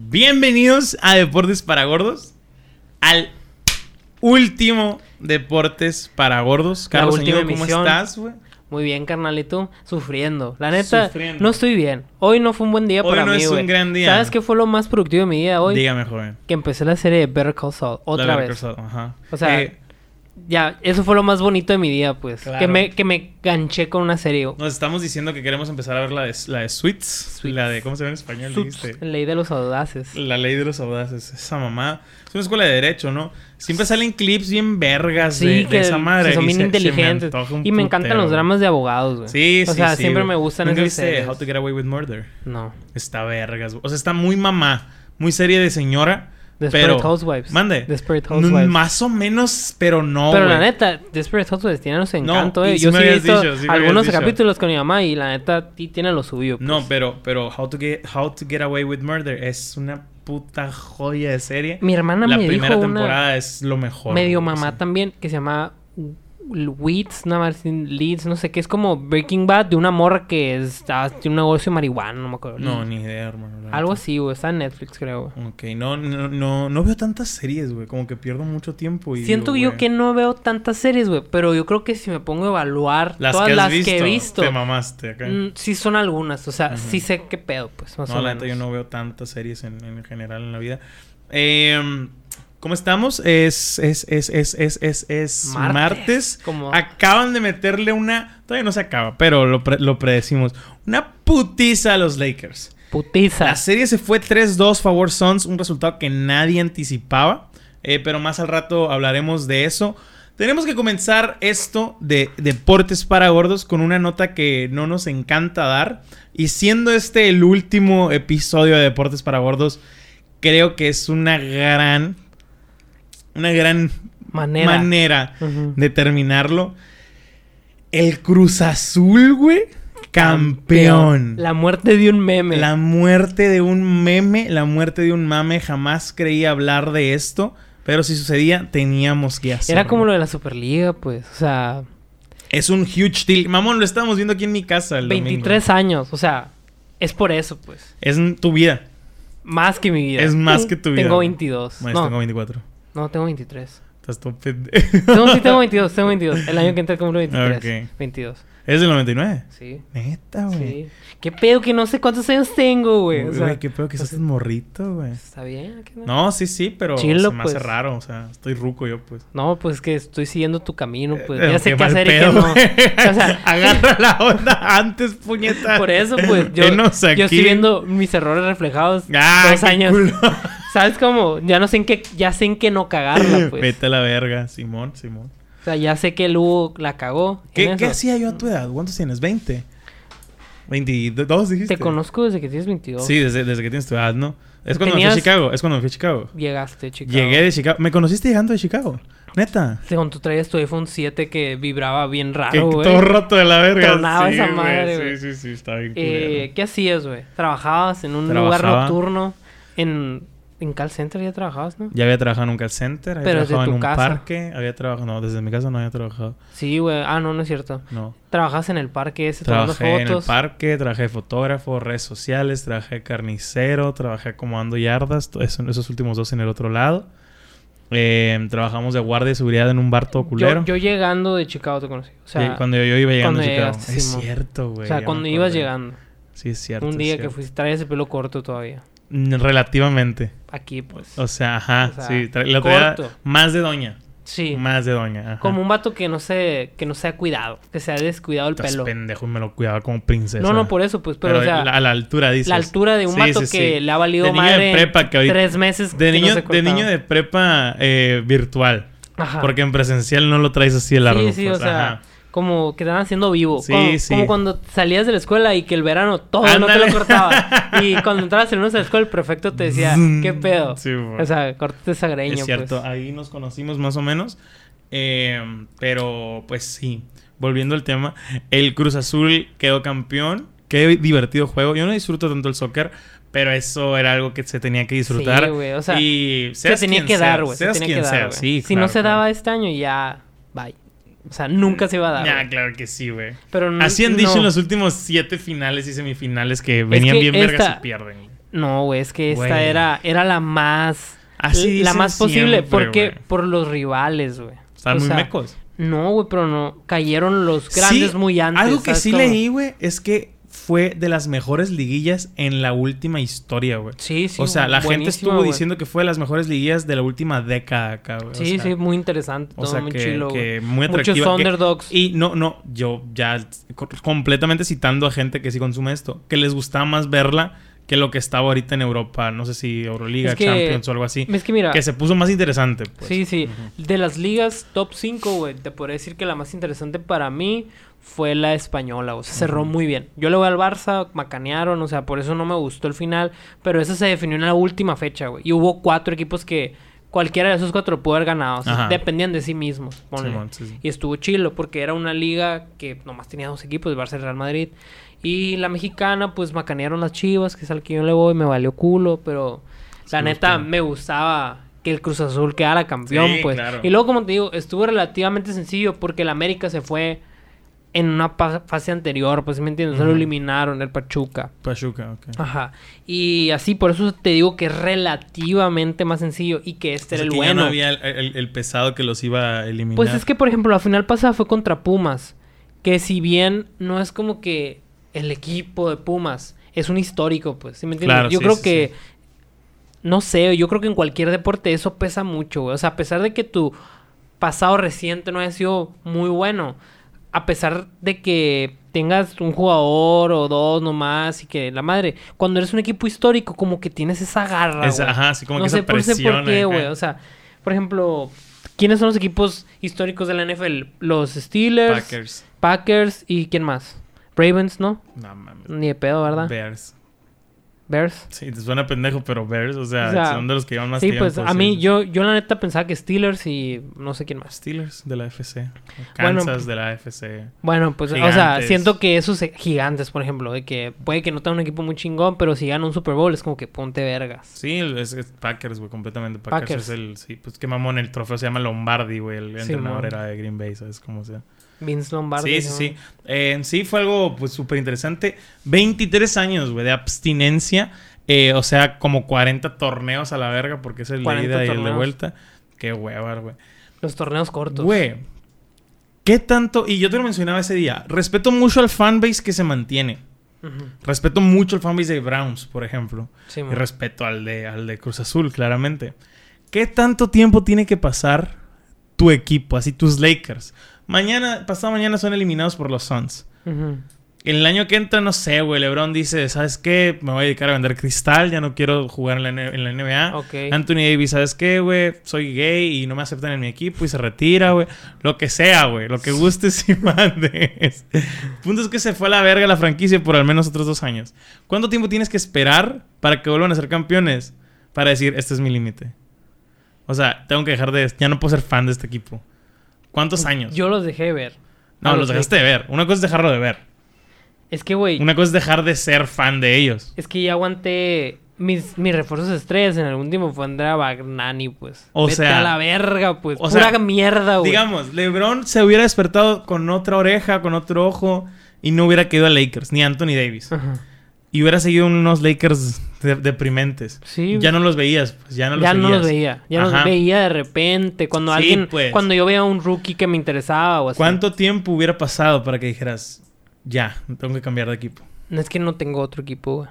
Bienvenidos a Deportes para Gordos. Al último Deportes para Gordos. Carlos, última señor, ¿cómo emisión. estás, güey? Muy bien, carnalito. Sufriendo. La neta, Sufriendo. no estoy bien. Hoy no fue un buen día Hoy para no mí, es un güey. gran día. ¿Sabes qué fue lo más productivo de mi día hoy? Dígame, joven. Que empecé la serie de Better Call Saul. Otra La vez. Better Call Saul, Ajá. O sea, Eh, Ya, eso fue lo más bonito de mi día, pues. Claro. Que, me, que me ganché con una serie. nos estamos diciendo que queremos empezar a ver la de, la de Sweets. Suits. La de, ¿cómo se llama en español? Ley de los audaces. La ley de los audaces. Esa mamá. Es una escuela de derecho, ¿no? Siempre salen clips bien vergas Sí, de, esa madre. son bien se- se me inteligentes. y me encantan putero, los dramas de abogados, güey. Sí, sí, O sea, sí, siempre me gustan ¿Nunca esas viste series. How to Get Away with Murder? No. Está vergas. güey. O sea, está muy mamá. Muy serie de señora. Desperate pero... Housewives. Mande. Desperate Housewives. Más o menos, pero no, Pero la neta, Desperate Housewives tiene su No, encanto, y eh. Yo sí he visto dicho, sí algunos dicho. capítulos con mi mamá y la neta tiene lo suyo. pues. No, pero, pero How to Get How to Get Away with Murder es una puta joya de serie. Mi hermana La me primera dijo temporada una es lo mejor. medio mamá también que se llama Weeds, nada más Leeds, no sé qué, es como Breaking Bad de una morra que es, ah, tiene un negocio de marihuana, no me acuerdo. No, ni idea, hermano. Algo así, güey, está en Netflix, creo. güey. Ok, no, no, no, no veo tantas series, güey. Como que pierdo mucho tiempo y Siento digo, yo güey, que no veo tantas series, güey, pero yo creo que si me pongo a evaluar Las todas que las visto, que he visto, te mamaste acá. mm, sí son algunas, o sea, sí sé qué pedo, pues, más No, o la menos. yo no veo tantas series en, en general en la vida. Eh, ¿Cómo estamos? Es, es, es, es, es, es, es martes. Martes, como- Acaban de meterle una... Todavía no se acaba, pero lo, pre- lo predecimos. Una putiza a los Lakers. Putiza. La serie se fue 3-2 favor Suns, un resultado que nadie anticipaba. Eh, pero más al rato hablaremos de eso. Tenemos que comenzar esto de deportes para gordos con una nota que no nos encanta dar. Y siendo este el último episodio de deportes para gordos, creo que es una gran, una gran manera. de terminarlo. El Cruz Azul, güey. Campeón. La muerte de un meme. La muerte de un meme, la muerte de un mame, jamás creí hablar de esto, pero si sucedía, teníamos que hacerlo. Era como lo de la Superliga, pues. O sea, Es un huge deal. Mamón, lo estábamos viendo aquí en mi casa el 23 años. O sea, es por eso, pues. Es tu vida. Más que mi vida. Es más que tu vida. Tengo 22. Bueno, no, tengo 24. No, tengo 23. Estás todo pendejo. No, sí tengo 22, tengo 22. El año que entra cumplo 23. Ok. 22. ¿Es del 99? Sí. Neta, güey. Sí. ¿Qué pedo que no sé cuántos años tengo, güey? O sea, qué pedo que estás morrito, güey. está bien. ¿qué no? No, sí, sí, pero Chilo, se me hace pues. raro. O sea, estoy ruco yo, pues. No, pues es que estoy siguiendo tu camino, pues. Eh, ya sé qué hacer y qué no. O sea, Agarra la onda antes, puñeta. Por eso, pues, yo, yo estoy viendo mis errores reflejados Ah, dos años. culo. ¿Sabes cómo? Ya no sé en qué, ya sé en qué no cagarla, pues. Vete a la verga, Simón, Simón. Sea, ya sé que el Hugo la cagó. ¿Qué. ¿Qué hacía yo a tu edad? ¿Cuántos tienes? ¿20? ¿22 dijiste? Te conozco desde que tienes 22. Sí, desde, desde que tienes tu edad, ¿no? Es cuando me fui a Chicago. Es cuando me fui a Chicago. Llegaste, chica. Llegué de Chicago. ¿Me conociste llegando de Chicago? Neta. Según tú traías tu iPhone 7 que vibraba bien raro, güey. todo roto de la verga. Tronaba Sí, esa madre, güey. Sí, sí, sí, está bien Eh. ¿Qué hacías, güey? ¿Trabajabas en un lugar nocturno? En, en call center ya trabajabas, ¿no? Ya había trabajado en un call center, había Pero desde trabajado en tu un casa. parque, había trabajado... No, desde mi casa no había trabajado. Sí, güey. Ah, no, no es cierto. No. Trabajabas en el parque ese tomando Trabajé en el fotos. parque, trabajé de fotógrafo, redes sociales, trabajé carnicero, trabajé acomodando yardas, eso- esos últimos dos en el otro lado. Eh, trabajamos de guardia de seguridad en un bar todo culero. yo, yo llegando de Chicago te conocí. O sea, Sí, cuando yo, yo iba llegando a cuando Chicago. llegaste, Es cierto, güey. o sea cuando ibas llegando. Sí, es cierto. un es día que fuiste, traías el pelo corto todavía. Relativamente. Aquí, pues. O sea, ajá, O sea, sí. traía corto. más de doña. sí. Más de doña. Ajá. Como un vato que no se, que no se ha cuidado. Que se ha descuidado el Estás pelo. pendejo y me lo cuidaba como princesa. No, no, por eso, pues. Pero, o sea, la- a la altura, dices. la altura de un Sí, vato sí, sí. que le ha valido De niño madre de prepa que ahorita- tres meses. De que no niño, se de niño de prepa eh, virtual. Ajá. Porque en presencial no lo traes así de largo. Sí, sí, pues, o sea, ajá. Como que estaban haciendo vivo. Sí, como, sí. como cuando salías de la escuela y que el verano todo no te Ándale. lo cortaba. y cuando entrabas en una de la escuela, el prefecto te decía. ¿qué pedo? Sí, o sea, cortate esa greña, Es cierto, pues. ahí nos conocimos más o menos. Eh, pero, pues sí, volviendo al tema, el Cruz Azul quedó campeón. Qué divertido juego. Yo no disfruto tanto el soccer, pero eso era algo que se tenía que disfrutar. Sí, güey, o sea, y Se tenía que dar, güey. Se tenía quien que dar, seas, güey. sí, si no se claro. daba este año, ya... Bye. O sea, nunca se iba a dar. Ya, güey. claro que sí, güey. Pero no- Así han dicho no. en los últimos siete finales y semifinales que venían que bien vergas esta- y pierden. No, güey, es que esta era, era la más... Así la más posible. siempre, porque. Por los rivales, güey. O muy sea, mecos. No, güey, pero no. Cayeron los grandes Sí, muy antes. Algo que ¿sabes sí leí, güey, es que fue de las mejores liguillas en la última historia, güey. Sí, sí. o sea, la gente estuvo güey. diciendo que fue de las mejores liguillas de la última década. O Sí, sea, sí, muy interesante. O todo sea, muy que, chilo, que muy Muchos atractiva. que- underdogs. y no, no, yo ya co- completamente citando a gente que sí consume esto, que les gustaba más verla que lo que estaba ahorita en Europa, no sé si Euroliga, Es que- Champions o algo así, Es que mira... que se puso más interesante. Pues. Sí, sí. De las ligas top 5, güey, te podría decir que la más interesante para mí fue la española, o sea, cerró muy bien. Yo le voy al Barça, macanearon, o sea, por eso no me gustó el final, pero esa se definió en la última fecha, güey. Y hubo cuatro equipos que cualquiera de esos cuatro pudo haber ganado, o sea, dependían de sí mismos, ponle. Simón, sí, sí. Y estuvo chilo porque era una liga que nomás tenía dos equipos, el Barça y el Real Madrid. Y la mexicana, pues macanearon las chivas, que es al que yo le voy, me valió culo, pero la neta me gustaba que el Cruz Azul quedara campeón, Sí, pues. claro. Y luego, como te digo, estuvo relativamente sencillo porque el América se fue en una fase anterior, pues, ¿sí ¿me entiendes? Se lo Ujú. eliminaron, el Pachuca. Pachuca, ok. Ajá. Y así, por eso te digo que es relativamente más sencillo y que este O sea, era el que bueno. ya no había el, el- el pesado que los iba a eliminar. Pues es que, por ejemplo, la final pasada fue contra Pumas. Que si bien no es como que el equipo de Pumas es un histórico, pues, ¿sí me entiendes? Claro, yo sí, creo sí, que, no sé, yo creo que en cualquier deporte eso pesa mucho, güey. O sea, a pesar de que tu pasado reciente no haya sido muy bueno, a pesar de que tengas un jugador o dos nomás y que la madre, cuando eres un equipo histórico, como que tienes esa garra, güey. ajá, sí, como no que sé, esa por- no sé por presión qué, acá. güey. O sea, por ejemplo, ¿quiénes son los equipos históricos de la NFL? Los Steelers, Packers. Packers y ¿quién más? Ravens, ¿no? No mames. Ni de pedo, ¿verdad? Bears. Bears. Sí, te suena pendejo, pero Bears, o sea, O sea, son de los que llevan más Sí, tiempo. pues a mí, yo, yo la neta pensaba que Steelers y no sé quién más. Steelers de la FC. Bueno, Kansas de la FC. Bueno, pues, o sea, siento que esos gigantes, por ejemplo, de que puede que no tengan un equipo muy chingón, pero si ganan un Super Bowl es como que ponte vergas. Sí, es, es Packers, güey, completamente. Packers, Packers. es el... Sí, pues qué mamón, el trofeo se llama Lombardi, güey. El Sí, entrenador era de Green Bay, ¿sabes cómo sea? Vince Lombardi. Sí, sí, ¿no? sí. Eh, en sí fue algo, pues, súper interesante. 23 años, güey, de abstinencia. Eh, o sea, como 40 torneos a la verga, porque es el de 40 ida y el de vuelta. Qué hueva, güey. Los torneos cortos. Güey, ¿qué tanto? Y yo te lo mencionaba ese día. Respeto mucho al fanbase que se mantiene. Respeto mucho al fanbase de Browns, por ejemplo. Sí, Y respeto al de, al de Cruz Azul, claramente. ¿Qué tanto tiempo tiene que pasar tu equipo, así tus Lakers? Mañana, pasado mañana son eliminados por los Suns. Ujú. En el año que entra, no sé, güey. LeBron dice, ¿sabes qué? Me voy a dedicar a vender cristal, ya no quiero jugar en la, N- en la NBA. Anthony Davis, ¿sabes qué, güey? Soy gay y no me aceptan en mi equipo y se retira, güey. Lo que sea, güey. Lo que gustes y mandes. Punto es que se fue a la verga la franquicia por al menos otros dos años. ¿Cuánto tiempo tienes que esperar para que vuelvan a ser campeones? Para decir, este es mi límite. O sea, tengo que dejar de... Ya no puedo ser fan de este equipo. ¿Cuántos años? Yo los dejé ver. no, los los dejaste de ver. Una cosa es dejarlo de ver. Es que, güey, Una cosa es dejar de ser fan de ellos. es que ya aguanté mis, mis refuerzos estrellas en algún tiempo fue Andrea Bagnani, pues. O Vete sea- a la verga, pues. o Pura sea, mierda, güey. Digamos, LeBron se hubiera despertado con otra oreja, con otro ojo, y no hubiera quedado a Lakers, ni Anthony Davis. Ajá. Y hubiera seguido unos Lakers de- deprimentes. Sí. Ya no los veías, pues ya no los ya no seguías. los veía. Ya Ajá. los veía de repente. Cuando Sí, alguien. pues. Cuando yo veía a un rookie que me interesaba o así. ¿Cuánto tiempo hubiera pasado para que dijeras, ya, tengo que cambiar de equipo? No es que no tengo otro equipo, güey.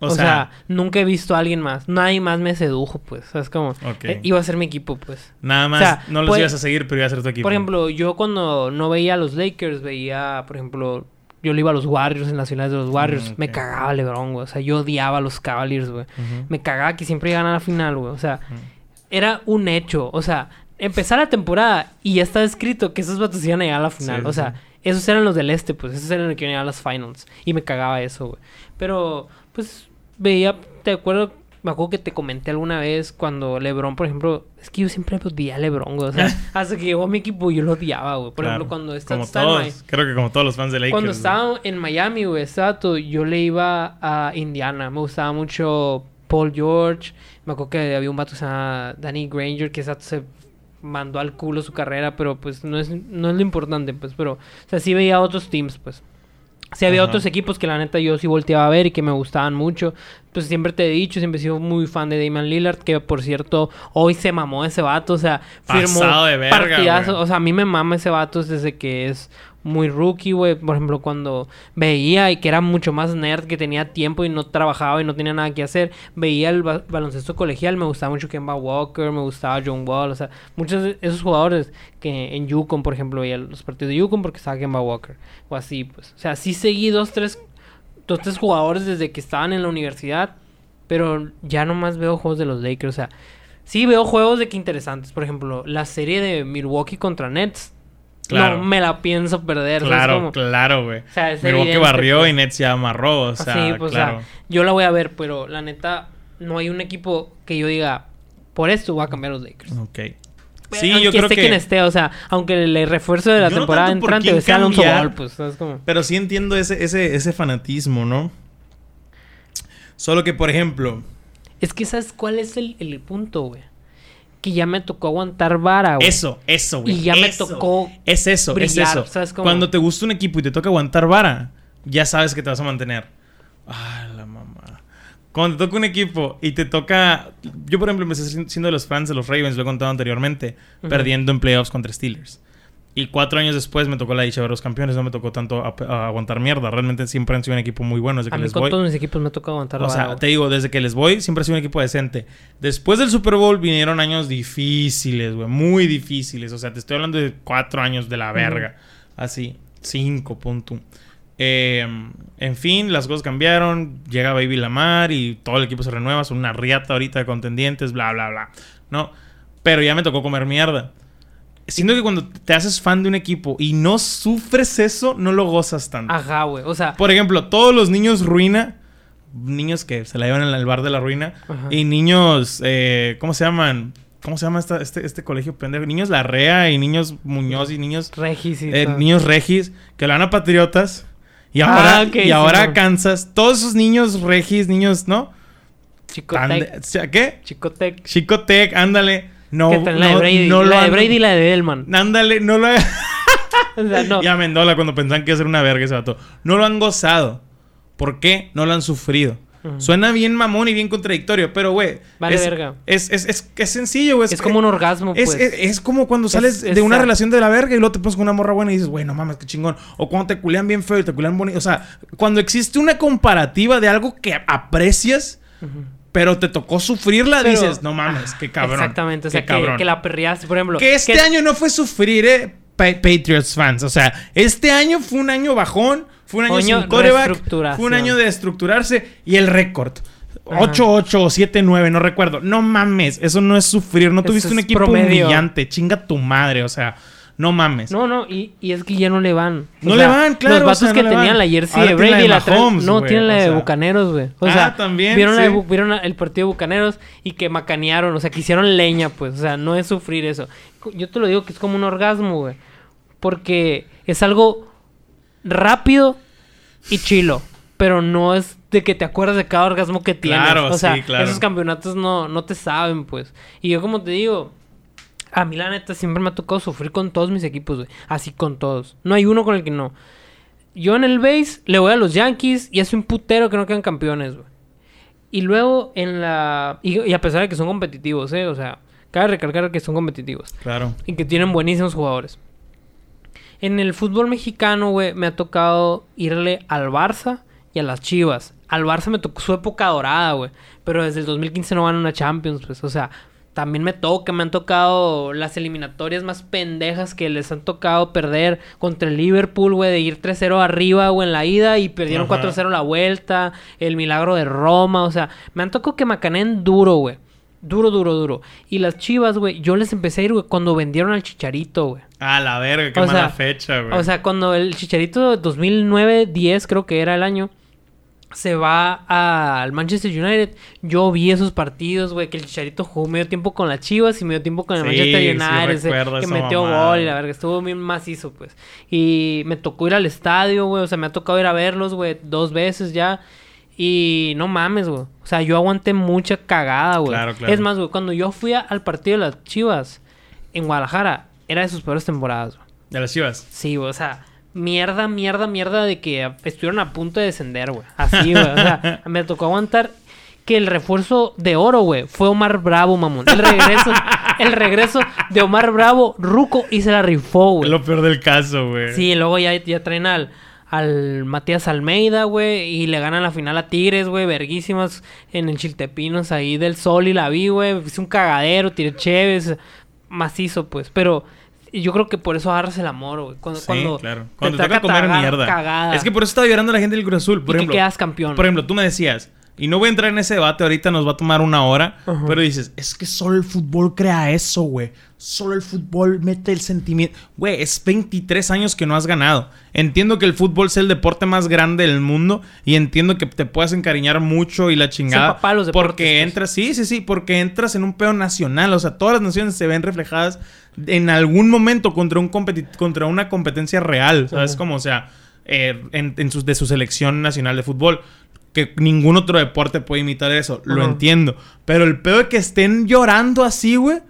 O, O, sea, sea, nunca he visto a alguien más. Nadie más me sedujo, pues. ¿Sabes cómo? Ok. Eh, iba a ser mi equipo, pues. nada más, sea, no los ibas a seguir, pero iba a ser tu equipo. Por ejemplo, yo cuando no veía a los Lakers, veía, por ejemplo, yo le iba a los Warriors en las finales de los Warriors. Mm, Me ok. cagaba LeBron, güey. O sea, yo odiaba a los Cavaliers, güey. Me cagaba que siempre iban a la final, güey. O sea, era un hecho. O sea, empezar la temporada y ya está escrito que esos vatos iban a llegar a la final. Sí, o sea, sí. esos eran los del este, pues. Esos eran los que iban a llegar a las finals. Y me cagaba eso, güey. Pero, pues, veía, te acuerdo, me acuerdo que te comenté alguna vez cuando LeBron, por ejemplo, es que yo siempre odiaba a LeBron, güey. O sea, hasta que llegó a mi equipo yo lo odiaba, güey. Por Claro. ejemplo, cuando está Como todos, creo que como todos los fans de Lakers. cuando güey. estaba en Miami, güey, vato, yo le iba a Indiana. Me gustaba mucho Paul George. Me acuerdo que había un vato que se Danny Granger, que vato se mandó al culo su carrera, pero pues no es, no es lo importante, pues. Pero, o sea, sí veía otros teams, pues. Sí, había Ajá. otros equipos que la neta yo sí volteaba a ver y que me gustaban mucho. Pues siempre te he dicho, siempre he sido muy fan de Damian Lillard, que por cierto, hoy se mamó ese vato, o sea, firmó Pasado de verga, partidazo. güey. O sea, a mí me mama ese vato desde que es muy rookie, güey. Por ejemplo, cuando veía y que era mucho más nerd, que tenía tiempo y no trabajaba y no tenía nada que hacer, veía el ba- baloncesto colegial, me gustaba mucho Kemba Walker, me gustaba John Wall, o sea, muchos de esos jugadores que en Yukon, por ejemplo, veía los partidos de Yukon porque estaba Kemba Walker, o así, pues. O sea, sí seguí dos, tres, dos, tres jugadores desde que estaban en la universidad, pero ya nomás veo juegos de los Lakers, o sea, sí veo juegos de que interesantes, por ejemplo, la serie de Milwaukee contra Nets. Claro. No me la pienso perder. ¿sabes Claro, claro, güey. O sea, es evidente, barrió pues. y Nets ya amarró, o sea, Sí, pues, o sea, claro. yo la voy a ver, pero la neta, no hay un equipo que yo diga, por esto voy a cambiar los Lakers. Ok. Sí, Aunque yo creo esté que... quien esté, o sea, aunque el refuerzo de la Yo no temporada por entrante sea Alonso. Ball, pues, ¿sabes cómo? Pero sí entiendo ese, ese, ese fanatismo, ¿no? Solo que, por ejemplo... Es que ¿sabes cuál es el, el punto, güey? Que ya me tocó aguantar vara, güey. Eso, eso, güey. Y ya me tocó Es eso, brillar, es eso. ¿sabes cómo? Cuando te gusta un equipo y te toca aguantar vara, ya sabes que te vas a mantener. Ah, la mamá. Cuando te toca un equipo y te toca. Yo, por ejemplo, empecé si- siendo de los fans de los Ravens, lo he contado anteriormente, perdiendo en playoffs contra Steelers. Y cuatro años después me tocó la dicha de los campeones, no me tocó tanto a- a aguantar mierda. Realmente siempre han sido un equipo muy bueno desde que A mí les con voy. todos mis equipos me toca aguantar O sea, te digo, desde que les voy, siempre ha sido un equipo decente. Después del Super Bowl vinieron años difíciles, güey. Muy difíciles. O sea, te estoy hablando de cuatro años de la verga. Así. Cinco, punto. Eh, en fin, las cosas cambiaron. Llega Baby Lamar y todo el equipo se renueva. Son una riata ahorita de contendientes, bla, bla, bla. ¿No? Pero ya me tocó comer mierda. Siento que cuando te haces fan de un equipo y no sufres eso, no lo gozas tanto. Ajá, güey. O sea, Por ejemplo, todos los niños ruina, niños que se la llevan en el bar de la ruina, Ajá. y niños, eh, ¿cómo se llaman? ¿Cómo se llama esta- este, este colegio pendejo? Niños Larrea y niños Muñoz y niños, Regis y eh, niños Regis, que lo van a Patriotas. Y Ah, ahora, ok, y ahora. Kansas. Todos esos niños Regis, niños, ¿no? Chicotec. ¿Qué? Chicotec. Chicotec, ándale. No, que la de no, Brady. no lo la de Brady y la de Edelman. Ándale, no lo O sea, no. Y a Mendola cuando pensaban que iba a ser una verga ese vato. No lo han gozado. ¿Por qué? No lo han sufrido. Suena bien mamón y bien contradictorio, pero güey. Vale es, verga. Es, es, es, es sencillo, güey. Es como un orgasmo, es, pues. es, es como cuando sales es de una relación de la verga y luego te pones con una morra buena y dices, güey, no mames, qué chingón. O cuando te culean bien feo y te culean bonito. O sea, cuando existe una comparativa de algo que aprecias, Ujú. Pero te tocó sufrirla, Pero- dices, no mames, qué cabrón. Exactamente. O sea, que, la perreaste, por ejemplo. Que este año no fue sufrir, eh, Pa- Patriots fans. O sea, este año fue un año bajón, fue un año, Año sin coreback, fue un año de estructurarse y el récord. 8-8 o 7-9, no recuerdo. No mames, eso no es sufrir. No Eso tuviste un equipo promedio. humillante. Chinga tu madre, o sea, no mames. No, no, y, y es que ya no le van. O No le van, claro, Los o vatos sea, que tenían la jersey Ahora de Brady de la Mahomes, No, tienen la o de sea. Bucaneros, güey. O Ah, sea, también, Vieron, la de sí. Bu- vieron el partido de Bucaneros y que macanearon, o sea, que hicieron leña, pues. O sea, no es sufrir eso. Yo te lo digo que es como un orgasmo, güey. Porque es algo rápido y chilo. Pero no es de que te acuerdas de cada orgasmo que tienes. Claro, o sea, sí, claro. esos campeonatos no, no te saben, pues. Y yo, como te digo, a mí la neta siempre me ha tocado sufrir con todos mis equipos, güey. Así con todos. No hay uno con el que no. Yo en el base le voy a los Yankees y hace un putero que no quedan campeones, güey. Y luego en la... Y, y a pesar de que son competitivos, ¿eh? O sea, cabe recalcar que son competitivos. Claro. Y que tienen buenísimos jugadores. En el fútbol mexicano, güey, me ha tocado irle al Barça y a las Chivas. Al Barça me tocó su época dorada, güey. Pero desde el 2015 no van a una Champions, pues. O sea, también me toca, me han tocado las eliminatorias más pendejas que les han tocado perder contra el Liverpool, güey, de ir 3-0 arriba, güey, en la ida y perdieron Ajá. 4-0 la vuelta. El milagro de Roma, o sea, me han tocado que macaneen duro, güey. Duro, duro, duro. Y las chivas, güey, yo les empecé a ir, güey, cuando vendieron al chicharito, güey. A la verga, qué O mala sea, fecha, güey. O sea, cuando el Chicharito 2009-10 creo que era el año se va al Manchester United, yo vi esos partidos, güey, que el Chicharito jugó medio tiempo con las Chivas y medio tiempo con el Sí, Manchester sí United, ese que metió gol y la verga, estuvo bien macizo, pues. Y me tocó ir al estadio, güey, o sea, me ha tocado ir a verlos, güey, dos veces ya. Y no mames, güey. O sea, yo aguanté mucha cagada, güey. Claro, claro. Es más, güey, cuando yo fui a- al partido de las Chivas en Guadalajara, era de sus peores temporadas, güey. De las chivas. Sí, güey, o sea, mierda, mierda, mierda de que estuvieron a punto de descender, güey. Así, güey. O sea, me tocó aguantar que el refuerzo de oro, güey, fue Omar Bravo, mamón. El regreso, el regreso de Omar Bravo, Ruco, y se la rifó, güey. Lo peor del caso, güey. Sí, luego ya, ya traen al, al Matías Almeida, güey, y le ganan la final a Tigres, güey, verguísimas en el Chiltepinos ahí del Sol y la vi, güey. Hice un cagadero, tiré chéves, macizo, pues. Pero yo creo que por eso agarras el amor, güey. Cuando, Sí, cuando claro. te Cuando te toca toca comer mierda. cagada. Es que por eso estaba llorando la gente del Cruz Azul. Por y que ejemplo, quedas campeón. por ejemplo, tú me decías, y no voy a entrar en ese debate ahorita, nos va a tomar una hora, Ajá. pero dices, es que solo el fútbol crea eso, güey. Solo el fútbol mete el sentimiento. Güey, es 23 años que no has ganado. Entiendo que el fútbol es el deporte más grande del mundo y entiendo que te puedas encariñar mucho y la chingada. papá de los deportes, porque pues. entras, sí, sí, sí, porque entras en un pedo nacional. O sea, todas las naciones se ven reflejadas en algún momento contra, un competi- contra una competencia real. ¿Sabes Ajá. cómo? O sea, eh, en, en sus- de su selección nacional de fútbol. Que ningún otro deporte puede imitar eso. Lo entiendo. Pero el pedo de que estén llorando así, güey.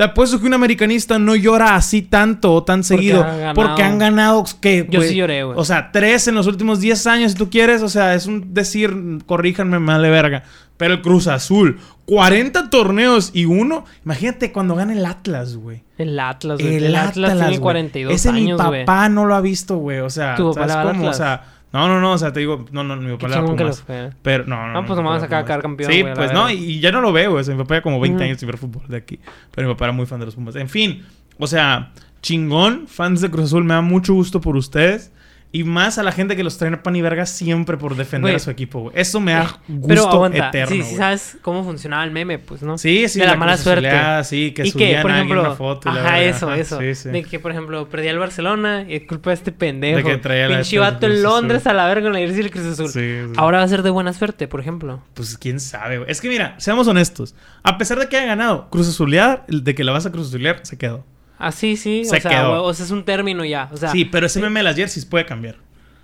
Te apuesto que un americanista no llora así tanto o tan seguido. han. Porque han ganado. que Yo sí lloré, güey. O sea, tres en los últimos 10 años, si tú quieres. O sea, es un decir, corríjanme, me vale verga. Pero el Cruz Azul, 40 torneos y uno. Imagínate cuando gane el Atlas, güey. El Atlas, güey. El, El, Atlas, tiene güey. 42 Ese años, mi papá no lo ha visto, güey. O sea, ¿Tu papá ¿sabes cómo? O Atlas? sea, no, no, no. O sea, te digo, no, no, mi papá le va a chingón que Pumas. los fue. Pero no, no. No, pues nomás Pumas. quedar campeón, Sí, güey, pues no, y ya no lo veo, güey. O sea, mi papá ya como 20 Ujú. años sin ver fútbol de aquí. Pero mi papá era muy fan de los Pumas. En fin, o sea, chingón, fans de Cruz Azul, me da mucho gusto por ustedes. Y más a la gente que los trae a pan y verga siempre por defender a su equipo, güey. Eso me da gusto Pero aguanta, eterno, sí, sí sabes cómo funcionaba el meme, pues, ¿no? Sí, sí, de la, mala suerte. Sí, que y que, subían por a alguien ejemplo, una foto y la ajá, verga. eso, Ajá, eso. sí, sí. De que, por ejemplo, perdía el Barcelona y es culpa de este pendejo. De que traía la Pinche vato en Londres Azul. a la verga en la jersey del Cruz Azul. Sí. Ahora va a ser de buena suerte, por ejemplo. Pues quién sabe, güey. Es que mira, seamos honestos. A pesar de que haya ganado, Cruz Azulear, de que la vas a Cruz Azulear, se quedó. Ah, sí, sí. Se o sea, quedó. o sea, es un término ya. O sea, sí, pero ese meme de las jerseys puede cambiar.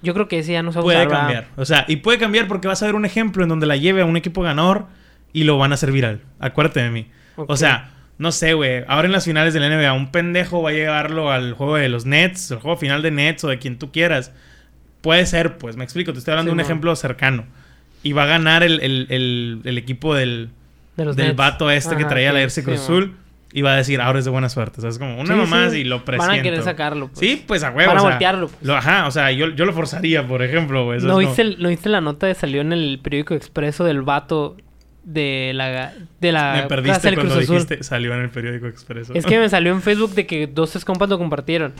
yo creo que ese ya no se va Puede usar, ¿verdad? cambiar. O sea, y puede cambiar porque vas a ver un ejemplo en donde la lleve a un equipo ganador y lo van a hacer viral. Acuérdate de mí. O sea, no sé, güey. Ahora en las finales de la NBA, un pendejo va a llevarlo al juego de los Nets, el juego final de Nets o de quien tú quieras. Puede ser, pues, me explico. Te estoy hablando de un ejemplo cercano. Y va a ganar el, el- el- el equipo del, De los del Nets. vato este que traía la jersey sí, Cruz man. Y va a decir, ahora es de buena suerte. O sea, es como una Sí, mamá sí. y lo Van presiento. a querer sacarlo. Pues. Sí, pues a huevo. Van a o sea, voltearlo, pues. lo- ajá, o sea, yo, yo lo forzaría, por ejemplo, güey. ¿No viste, ¿No la nota de salió en el periódico Expreso del vato de la de la Me perdiste cuando Cruz Azul? dijiste, salió en el periódico Expreso. Es que me salió en Facebook de que dos compas lo compartieron.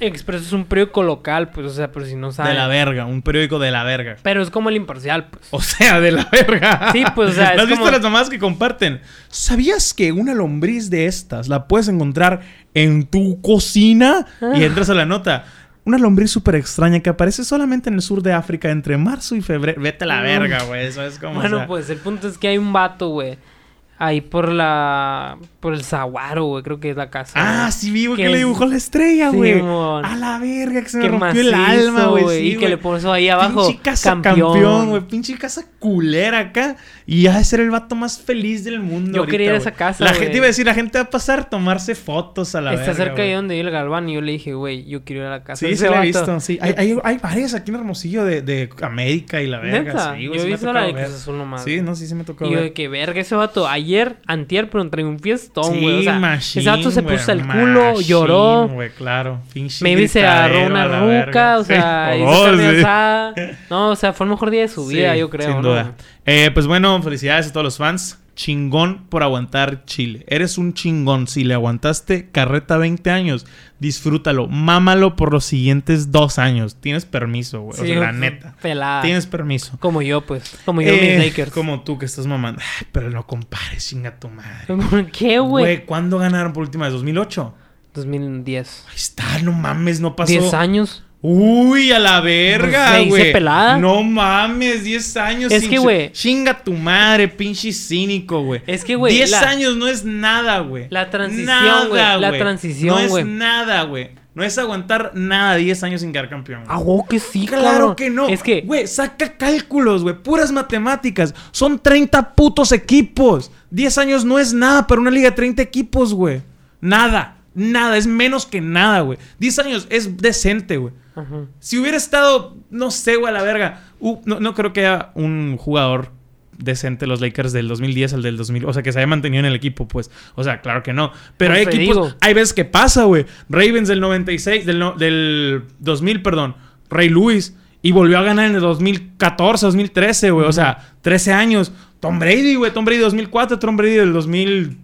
Expreso es un periódico local, pues, o sea, por si no saben. de la verga, un periódico de la verga. Pero es como el imparcial, pues. O sea, de la verga. Sí, pues, o sea, ¿No es ¿Has visto como- las mamás que comparten? ¿Sabías que una lombriz de estas la puedes encontrar en tu cocina? Ah. Y entras a la nota. Una lombriz súper extraña que aparece solamente en el sur de África entre marzo y febrero. Vete a la verga, güey. Eso es como. Bueno, o sea, pues el punto es que hay un vato, güey. Ahí por la. Por el Zaguaro, güey. Creo que es la casa. Ah, sí, vivo que Que le dibujó la estrella, güey. A la verga, que se me rompió el alma, güey. sí, y que le puso ahí abajo. Pinche casa campeón, güey. Pinche casa culera acá. Y ha de ser el vato más feliz del mundo. Yo ahorita, quería ir a esa casa, La gente iba a decir, la gente va a pasar a tomarse fotos a la Está verga. cerca güey. de donde vive el Galván. Y yo le dije, güey, yo quiero ir a la casa. Sí, ese la he visto. Sí. Hay, hay, hay varias aquí en Hermosillo de, de América y la verga. ¿Neta? Sí, güey, Yo he visto la de. Cruz Azul nomás, Sí, no, sí, sí me tocó Y yo de que verga ese vato. Ayer, antier, pero trae un fiestón, Sí, güey. o sea, ese vato se puso el culo, lloró. güey, claro. Pinche Maybe se agarró una ruca, o sea, Sí, hizo oh, sí. asada. No, o sea, fue el mejor día de su vida, Sí, yo creo, Sin ¿no? duda. Eh, pues bueno, felicidades a todos los fans. Chingón por aguantar Chile. Eres un chingón. Si le aguantaste carreta 20 años, disfrútalo. Mámalo por los siguientes dos años. Tienes permiso, güey. o sea, la neta. Pelada. Tienes permiso. Como yo, pues. Como yo, Eh, mis Lakers. Como tú que estás mamando. Ay, pero no compares, chinga tu madre. ¿Por qué, güey? Güey, ¿cuándo ganaron por última vez? ¿2008? 2010. Ahí está, no mames, no pasó. 10 años. Uy, a la verga, hice güey. pelada. No mames, 10 años. Es sin que, güey. Chinga tu madre, pinche cínico, güey. Es que, güey, 10 la- años no es nada, güey. La transición, güey, la transición, güey. No es nada, güey. No es aguantar nada 10 años sin quedar campeón. Ah, wow, que sí, Claro cabrón. que no. Es que, Güey, saca cálculos, güey. Puras matemáticas. Son 30 putos equipos. 10 años no es nada para una liga de 30 equipos, güey. Nada. Nada, es menos que nada, güey. 10 años es decente, güey. Ajá. Si hubiera estado, no sé, güey, a la verga. Uh, no, no creo que haya un jugador decente los Lakers del 2010 al del 2000. O sea, que se haya mantenido en el equipo, pues. O sea, claro que no. Pero Pues hay equipos... digo. Hay veces que pasa, güey. Ravens del 96, del, no- del 2000, perdón. Ray Lewis. Y volvió a ganar en el 2014, 2013, güey. O sea, 13 años. Tom Brady, güey. Tom Brady 2004, Tom Brady del 2000...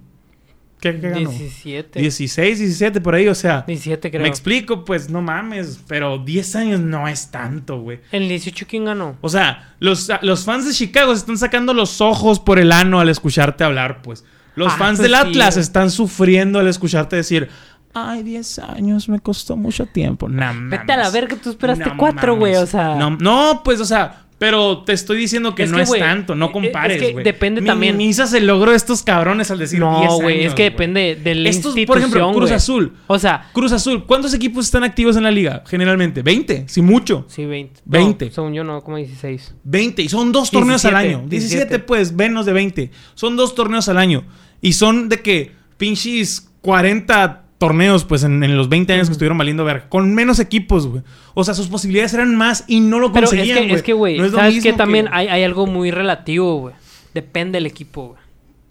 ¿Qué, qué ganó? 17. 16, 17, por ahí, o sea... 17 creo. Me explico, pues no mames, pero 10 años no es tanto, güey. ¿El 18 quién ganó? O sea, los, los fans de Chicago se están sacando los ojos por el ano al escucharte hablar, pues. Los Ah, fans pues del Atlas güey. están sufriendo al escucharte decir, ay, 10 años me costó mucho tiempo. No, Vete a la verga, tú esperaste No 4, güey, mames. o sea. No, no, pues, o sea, pero te estoy diciendo que Es no que, es güey, tanto, no eh, compares, es que depende también- Minimizas el logro de estos cabrones al decir 10 No, güey, es que güey. depende de la Estos, institución, por ejemplo, Cruz güey. Azul. O sea, Cruz Azul, ¿cuántos equipos están activos en la liga? Generalmente, 20, si mucho. sí, 20. 20. No, según yo no, como 16. 20. Y son dos torneos 17, al año. 17, 17. pues, menos de 20. Son dos torneos al año. Y son de que pinches 40 torneos, pues, en, en los 20 años que estuvieron valiendo ver. Con menos equipos, güey. O sea, sus posibilidades eran más y no lo Pero conseguían, que, es que, güey, No es lo ¿sabes que también hay, hay algo muy relativo, güey? Depende del equipo, güey.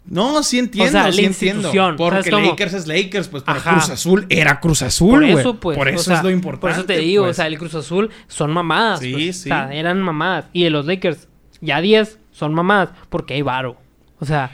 No, sí entiendo, O sea, la sí entiendo. Porque. Lakers es Lakers, pues, pero Ajá. Cruz Azul era Cruz Azul, Por güey. eso, pues. Por o eso sea, es lo importante. Por eso te digo, pues. o sea, el Cruz Azul son mamadas. Sí, pues. sí. O sea, eran mamadas. Y de los Lakers, ya 10 son mamadas porque hay varo. O sea,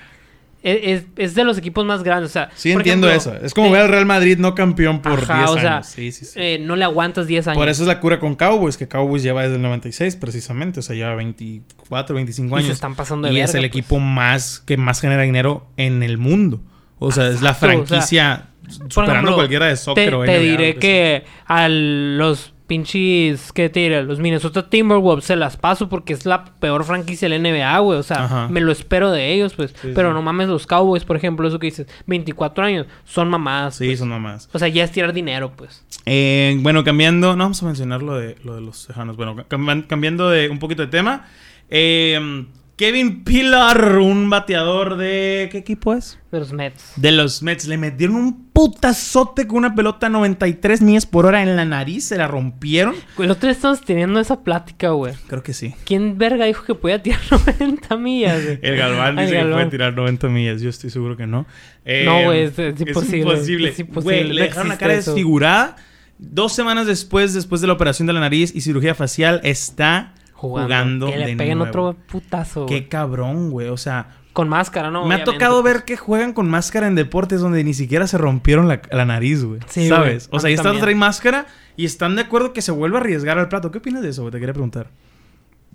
es, es- de los equipos más grandes. O sea, Sí entiendo ejemplo, eso. Es como de- ver al Real Madrid no campeón por Ajá, 10 o sea, años. Sí, sí, sí. eh, no le aguantas 10 años. Por eso es la cura con Cowboys, que Cowboys lleva desde el 96 precisamente, o sea, lleva 24, 25 Y se años. están pasando de y es el pues. equipo más que más genera dinero en el mundo. O sea, es la Exacto, o sea, franquicia superando ejemplo, cualquiera de soccer te, o te diré que a los pinches, ¿qué te diré? Los Minnesota Timberwolves se las paso porque es la peor franquicia del NBA, güey. O sea, Ajá. me lo espero de ellos, pues. Sí, Pero sí. no mames, los Cowboys, por ejemplo, eso que dices, 24 años, son mamadas. Sí, pues. son nomás. O sea, ya es tirar dinero, pues. Eh, bueno, cambiando, no vamos a mencionar lo de, lo de los tejanos. Bueno, cam- cambiando de un poquito de tema. eh, Kevin Pillar, un bateador de. ¿Qué equipo es? De los Mets. De los Mets. Le metieron un putazote con una pelota a 93 millas por hora en la nariz. Se la rompieron. El otro día estamos teniendo esa plática, güey. Creo que sí. ¿Quién verga dijo que podía tirar 90 millas, güey? El Galván dice que puede tirar 90 millas. Yo estoy seguro que no. Eh, No, güey, es- es imposible. imposible. Es imposible, Güey, le dejaron la cara eso. desfigurada. Dos semanas después, después de la operación de la nariz y cirugía facial, está jugando, que le de peguen nuevo. otro putazo. Qué cabrón, güey. O sea, Con máscara, ¿no? me ha tocado pues. ver que juegan con máscara en deportes donde ni siquiera se rompieron la, la nariz, güey. Sí, ¿Sabes? güey. O sea, A y mí están también. trae máscara y están de acuerdo que se vuelva a arriesgar al plato. ¿Qué opinas de eso, güey? Te quería preguntar.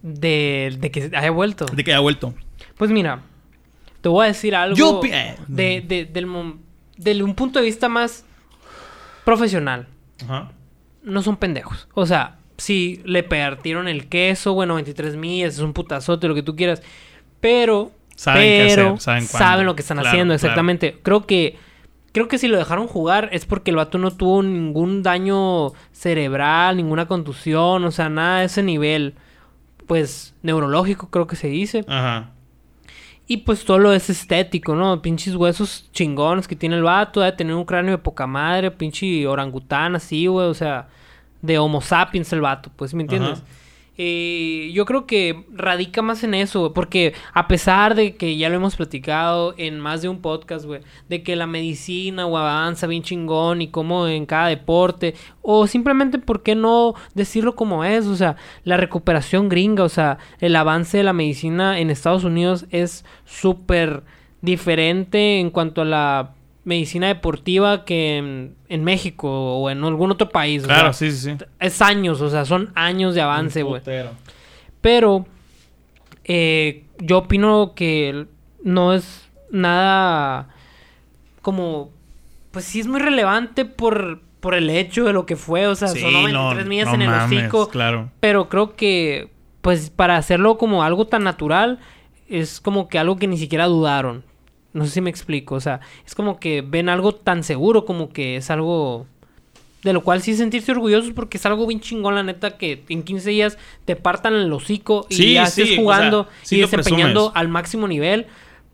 De, de que haya vuelto. De que haya vuelto. Pues mira, te voy a decir algo Yo pi- eh. de, de, del un punto de vista más profesional. Ajá. No son pendejos. O sea, si le partieron el queso, bueno, 23 millas, es un putazote, lo que tú quieras. Pero, Saben qué pero hacer, saben cuándo. lo que están Claro, haciendo, claro. exactamente. Creo que creo que si lo dejaron jugar es porque el vato no tuvo ningún daño cerebral, ninguna contusión, o sea, nada de ese nivel, pues, neurológico, creo que se dice. Ajá. Y pues solo es estético, ¿no? Pinches huesos chingones que tiene el vato, de tener un cráneo de poca madre, pinche orangután así, güey, o sea, de Homo sapiens el vato, pues, ¿me entiendes? Ajá. Eh, yo creo que radica más en eso, güey, porque a pesar de que ya lo hemos platicado en más de un podcast, güey, de que la medicina o avanza bien chingón y como en cada deporte, o simplemente, ¿por qué no decirlo como es? O sea, la recuperación gringa, o sea, el avance de la medicina en Estados Unidos es súper diferente en cuanto a la medicina deportiva que en, en México o en algún otro país. o Claro, sea, sí, sí, sí. es años, o sea, son años de avance, güey. Pero eh, yo opino que no es nada como... Pues sí es muy relevante por, por el hecho de lo que fue. O sea, Sí, son 93 no, millas no en el mames, hocico. Claro. Pero creo que, pues, para hacerlo como algo tan natural, es como que algo que ni siquiera dudaron. No sé si me explico. O sea, es como que ven algo tan seguro como que es algo de lo cual sí sentirse orgullosos porque es algo bien chingón, la neta, que en 15 días te partan el hocico y Sí, ya sí, estés o jugando sea, sí y desempeñando presumes. al máximo nivel,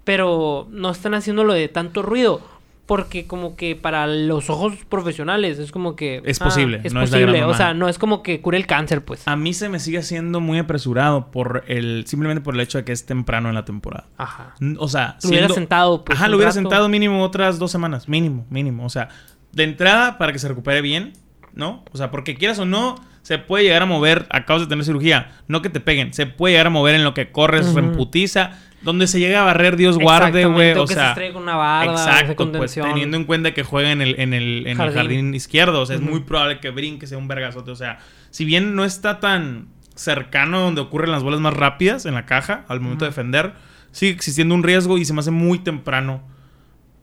pero no están haciéndolo de tanto ruido. Porque como que para los ojos profesionales es como que... Es ah, posible, es no es posible, o sea, no es como que cure el cáncer, pues. A mí se me sigue haciendo muy apresurado por el simplemente por el hecho de que es temprano en la temporada. Ajá. O sea, Lo hubiera siendo- sentado, pues, Ajá, lo hubiera rato. sentado mínimo otras dos semanas. Mínimo, mínimo. O sea, de entrada para que se recupere bien, ¿no? O sea, porque quieras o no, se puede llegar a mover, acabas de tener cirugía, no que te peguen, se puede llegar a mover en lo que corres, Ujú. reemputiza, donde se llega a barrer, Dios guarde, güey. O que se sea, una barda, exacto, pues teniendo en cuenta que juega en el, en el, en el Jardín. jardín izquierdo, o sea, es muy probable que brinque, sea un vergazote. O sea, si bien no está tan cercano donde ocurren las bolas más rápidas en la caja al momento de defender, sigue existiendo un riesgo y se me hace muy temprano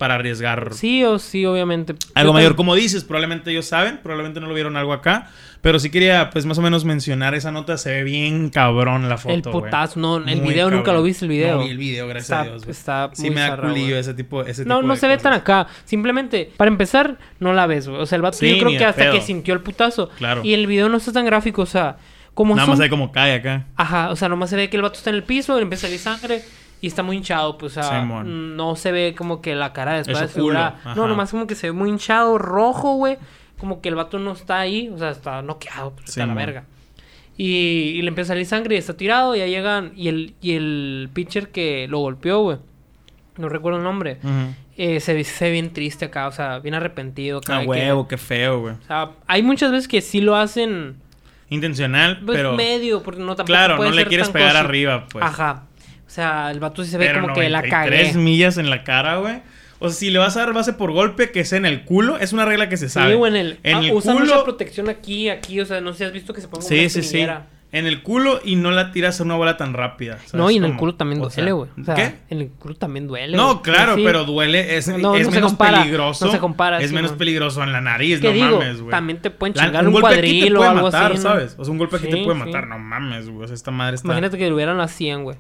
para arriesgar Sí o sí, obviamente. algo Yo mayor. tam- Como dices, probablemente ellos saben, probablemente no lo vieron algo acá, pero sí quería, pues, más o menos mencionar esa nota. Se ve bien cabrón la foto. El güey. putazo, no, el Muy video nunca cabrón. lo viste el video. No vi el video, gracias Está, a Dios. güey. está Sí muy me da culillo ese tipo, ese No, tipo no de se ve cosas. tan acá. Simplemente, para empezar, no la ves, güey. O sea, el vato Sí, yo creo que hasta pedo. que sintió el putazo. Claro. Y el video no está tan gráfico, o sea, como Nada son- más ve cómo cae acá. Ajá, o sea, nomás se ve que el vato está en el piso, le empieza a salir sangre y está muy hinchado, pues, o sea, no se ve como que la cara después culo, ajá. No, nomás como que se ve muy hinchado, rojo, güey. Como que el vato no está ahí, o sea, está noqueado, pues, está a la verga. Y, y le empieza a salir sangre y está tirado, y ya llegan, y el, y el pitcher que lo golpeó, güey, no recuerdo el nombre, eh, se, ve- se ve bien triste acá, o sea, bien arrepentido. acá Ah, de que- huevo, qué feo, güey. o sea, hay muchas veces que sí lo hacen, Intencional, pues, pero. medio, porque no tampoco Claro, puede no le ser quieres pegar arriba, pues. Ajá. O sea, el vato sí se ve Pero como que la 93 cagué. millas en la cara, güey. O sea, si le vas a dar base por golpe, que sea en el culo, es una regla que se sabe. Sí, o en el. En ah, el usa mucha protección aquí, aquí. O sea, no sé si has visto que se ponga Sí, una sí, sí. espinillera. En el culo y no la tiras a una bola tan rápida. ¿sabes No, y en el culo también duele, güey. O sea, ¿Qué? en el culo también duele. No, claro, Sí. pero duele. Es, No, no es menos peligroso. no se compara, Es sí, menos no. peligroso en la nariz, ¿Qué no digo? mames, güey. También te pueden La- chingar un, te cuadril o algo matar, así. ¿sabes? O sea, un golpe aquí te Sí, puede sí. matar. No mames, güey. O sea, esta madre está Imagínate que le hubieran las 100, güey.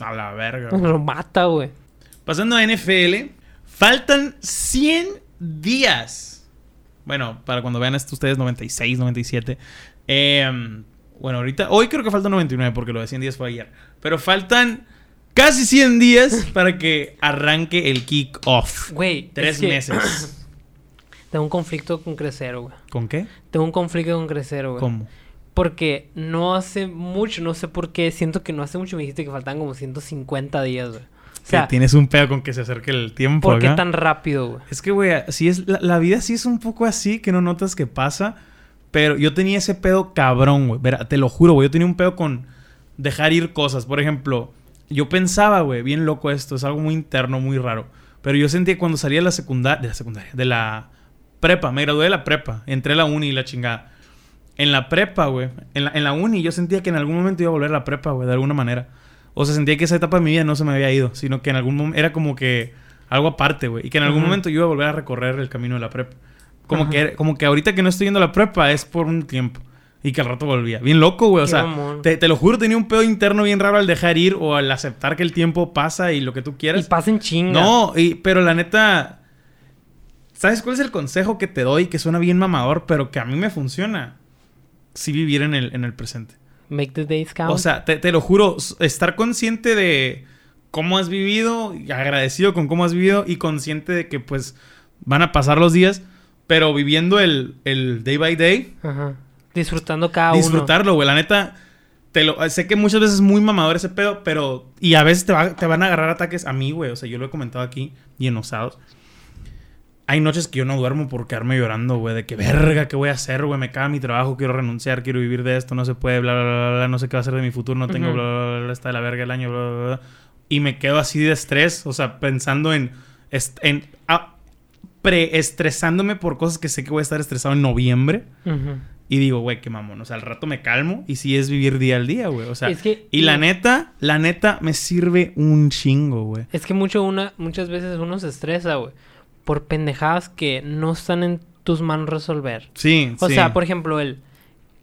A la verga. güey. Lo mata, güey. Pasando a NFL, faltan 100 días. Bueno, para cuando vean esto ustedes, 96, 97. Eh, bueno, ahorita, hoy creo que faltan 99 porque lo de 100 días fue ayer. Pero faltan casi 100 días para que arranque el kick-off. Güey. Tres es que meses. Tengo un conflicto con Crecero, güey. ¿Con qué? Tengo un conflicto con Crecero, güey. ¿Cómo? Porque no hace mucho, no sé por qué, siento que no hace mucho me dijiste que faltaban como 150 días, güey. O sea, que tienes un pedo con que se acerque el tiempo ¿por qué acá. tan rápido, güey? Es que, güey, así es. La, la vida sí es un poco así que no notas que pasa. Pero yo tenía ese pedo cabrón, güey. Verá, Te lo juro, güey. Yo tenía un pedo con dejar ir cosas. Por ejemplo, yo pensaba, güey, bien loco esto. Es algo muy interno, muy raro. Pero yo sentía que cuando salía de la secundaria, de la secundaria, de la prepa, me gradué de la prepa, entré a la uni y la chingada. En la prepa, güey, en la, en la uni yo sentía que en algún momento iba a volver a la prepa, güey, de alguna manera. O sea, sentía que esa etapa de mi vida no se me había ido, sino que en algún momento era como que algo aparte, güey. Y que en algún momento yo iba a volver a recorrer el camino de la prepa. Como Ajá. que, como que ahorita que no estoy yendo a la prepa es por un tiempo. Y que al rato volvía. Bien loco, güey. O Qué sea, te, te lo juro, tenía un pedo interno bien raro al dejar ir o al aceptar que el tiempo pasa y lo que tú Y quieras. pasen chinga. No, y, pero la neta. ¿Sabes cuál es el consejo que te doy? Que suena bien mamador, pero que a mí me funciona. Sí vivir en el, en el presente. Make the days count. O sea, te, te lo juro, estar consciente de cómo has vivido, agradecido con cómo has vivido y consciente de que pues van a pasar los días, pero viviendo el, el day by day, Ajá. Disfrutando cada uno. disfrutarlo, güey. La neta, te lo, sé que muchas veces es muy mamador ese pedo, pero... Y a veces te, va- te van a agarrar ataques a mí, güey. O sea, yo lo he comentado aquí y en Osados. Hay noches que yo no duermo por quedarme llorando, güey. De que verga, ¿qué voy a hacer, güey? Me caga mi trabajo, quiero renunciar, quiero vivir de esto, no se puede, bla, bla, bla, bla, no sé qué va a hacer de mi futuro, no tengo, Ujú. bla, bla, bla, bla, está de la verga el año, bla, bla, bla. Y me quedo así de estrés, o sea, pensando en... en ah, preestresándome por cosas que sé que voy a estar estresado en noviembre. Ujú. Y digo, güey, qué mamón. O sea, al rato me calmo y sí es vivir día al día, güey. O sea, Es que- y la neta, la neta me sirve un chingo, güey. Es que mucho una, muchas veces uno se estresa, güey. Por pendejadas que no están en tus manos resolver. Sí, O sí. sea, por ejemplo, el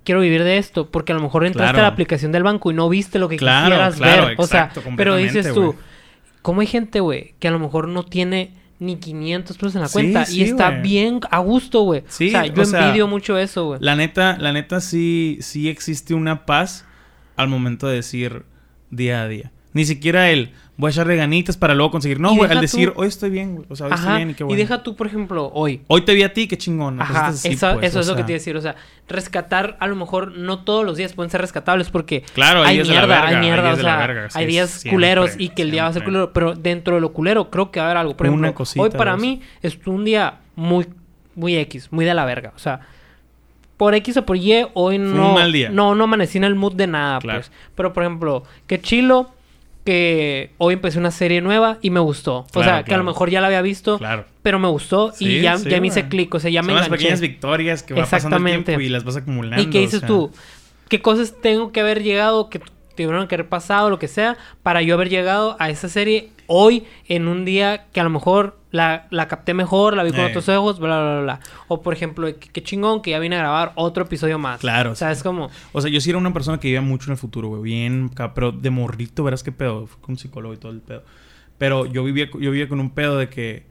quiero vivir de esto, porque a lo mejor entraste Claro. a la aplicación del banco y no viste lo que Claro, quisieras claro, ver. O sea, exacto, pero dices tú. ¿cómo hay gente, güey, que a lo mejor no tiene ni 500 pesos en la cuenta sí, y está bien a gusto, güey? Sí, o sea, yo o sea, envidio mucho eso, güey. La neta, la neta sí, sí existe una paz al momento de decir día a día. Ni siquiera el voy a echarle ganitas para luego conseguir. No, Y güey, al decir, tú- hoy estoy bien, güey. O sea, hoy estoy bien y qué Y bueno. deja tú, por ejemplo, hoy. Hoy te vi a ti, qué chingón. Ajá, Cosas así, eso, pues, eso es lo que te iba a decir. O sea, rescatar, a lo mejor no todos los días pueden ser rescatables porque Claro, hay hay mierda, verga, hay hay mierda. días o sea, verga, sí, hay días siempre, culeros y que el día va a ser culero. Pero dentro de lo culero, creo que va a haber algo. Por Una ejemplo, cosita, hoy para mí es un día muy, muy X, muy de la verga. O sea, por X o por Y, hoy un no. mal día. No, no amanecí en el mood de nada, Claro. pues. Pero por ejemplo, que chilo que hoy empecé una serie nueva y me gustó. o Claro, sea, que a lo mejor ya la había visto, Claro. pero me gustó Sí, y ya, sí, ya me hice clic, o sea, ya Son me las enganché. pequeñas victorias que va pasando el tiempo y las vas acumulando. ¿Y qué dices o sea. tú? ¿Qué cosas tengo que haber llegado, que tuvieron que haber pasado, lo que sea, para yo haber llegado a esa serie hoy en un día que a lo mejor la, la capté mejor, la vi con Eh. otros ojos, bla, bla, bla, bla? O por ejemplo, qué, chingón que ya vine a grabar otro episodio más. Claro, O sea, sí. es como... O sea, yo sí era una persona que vivía mucho en el futuro, güey. Bien, pero de morrito, verás qué pedo. Fui con un psicólogo y todo el pedo. Pero yo vivía, yo vivía con un pedo de que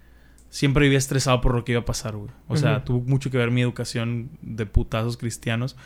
siempre vivía estresado por lo que iba a pasar, güey. O sea, Ujú. tuvo mucho que ver mi educación de putazos cristianos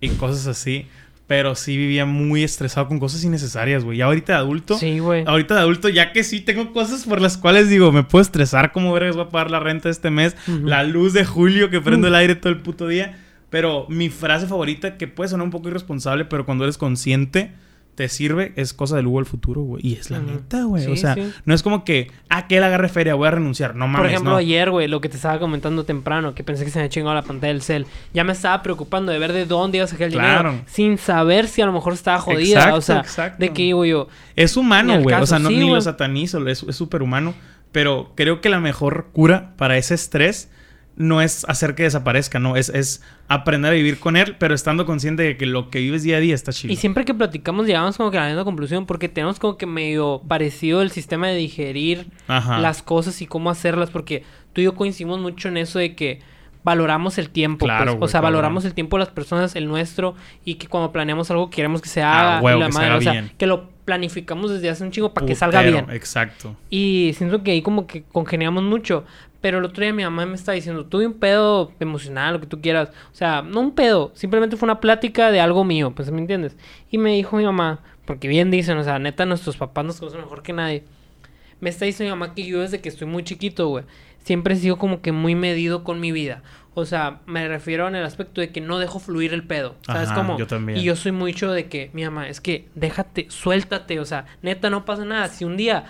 y cosas así. Pero sí vivía muy estresado con cosas innecesarias, güey. Ya ahorita de adulto. Sí, güey. Ahorita de adulto, ya que sí tengo cosas por las cuales digo, me puedo estresar como vergas voy a pagar la renta este mes, la luz de julio que prendo el aire todo el puto día. Pero mi frase favorita, que puede sonar un poco irresponsable, pero cuando eres consciente, te sirve, es cosa del Hugo del futuro, güey. Y es la Ujú. neta, güey. o sea, sí. no es como que, ah, que él agarre feria, voy a renunciar. No mames, Por ejemplo, no. ayer, güey, lo que te estaba comentando temprano, que pensé que se me chingado la pantalla del cel. Ya me estaba preocupando de ver de dónde iba a sacar el Claro. dinero. Sin saber si a lo mejor estaba jodida. Exacto, o sea, exacto. de que digo yo. Es humano, güey. O sea, no, sí, ni güey. lo satanizo, es es súper humano. Pero creo que la mejor cura para ese estrés no es hacer que desaparezca, no. Es, es aprender a vivir con él, pero estando consciente de que lo que vives día a día está chido. Y siempre que platicamos llegamos como que a la misma conclusión porque tenemos como que medio parecido el sistema de digerir Ajá. las cosas y cómo hacerlas porque tú y yo coincidimos mucho en eso de que valoramos el tiempo, Claro, pues. o güey, sea, valoramos el tiempo de las personas, el nuestro y que cuando planeamos algo queremos que se Ah, haga, huevo, la que se madre, haga o sea, bien. que lo planificamos desde hace un chingo para que salga bien. Exacto. Y siento que ahí como que congeniamos mucho. Pero el otro día mi mamá me está diciendo, tuve un pedo emocional, lo que tú quieras. O sea, no un pedo, simplemente fue una plática de algo mío, pues me entiendes. Y me dijo mi mamá, porque bien dicen, o sea, neta, nuestros papás nos conocen mejor que nadie. Me está diciendo mi mamá que yo desde que estoy muy chiquito, güey, siempre he sido como que muy medido con mi vida. O sea, me refiero en el aspecto de que no dejo fluir el pedo. ¿Sabes Ajá, cómo? yo también. Y yo soy mucho de que, mi mamá, es que déjate, suéltate. O sea, neta, no pasa nada. Si un día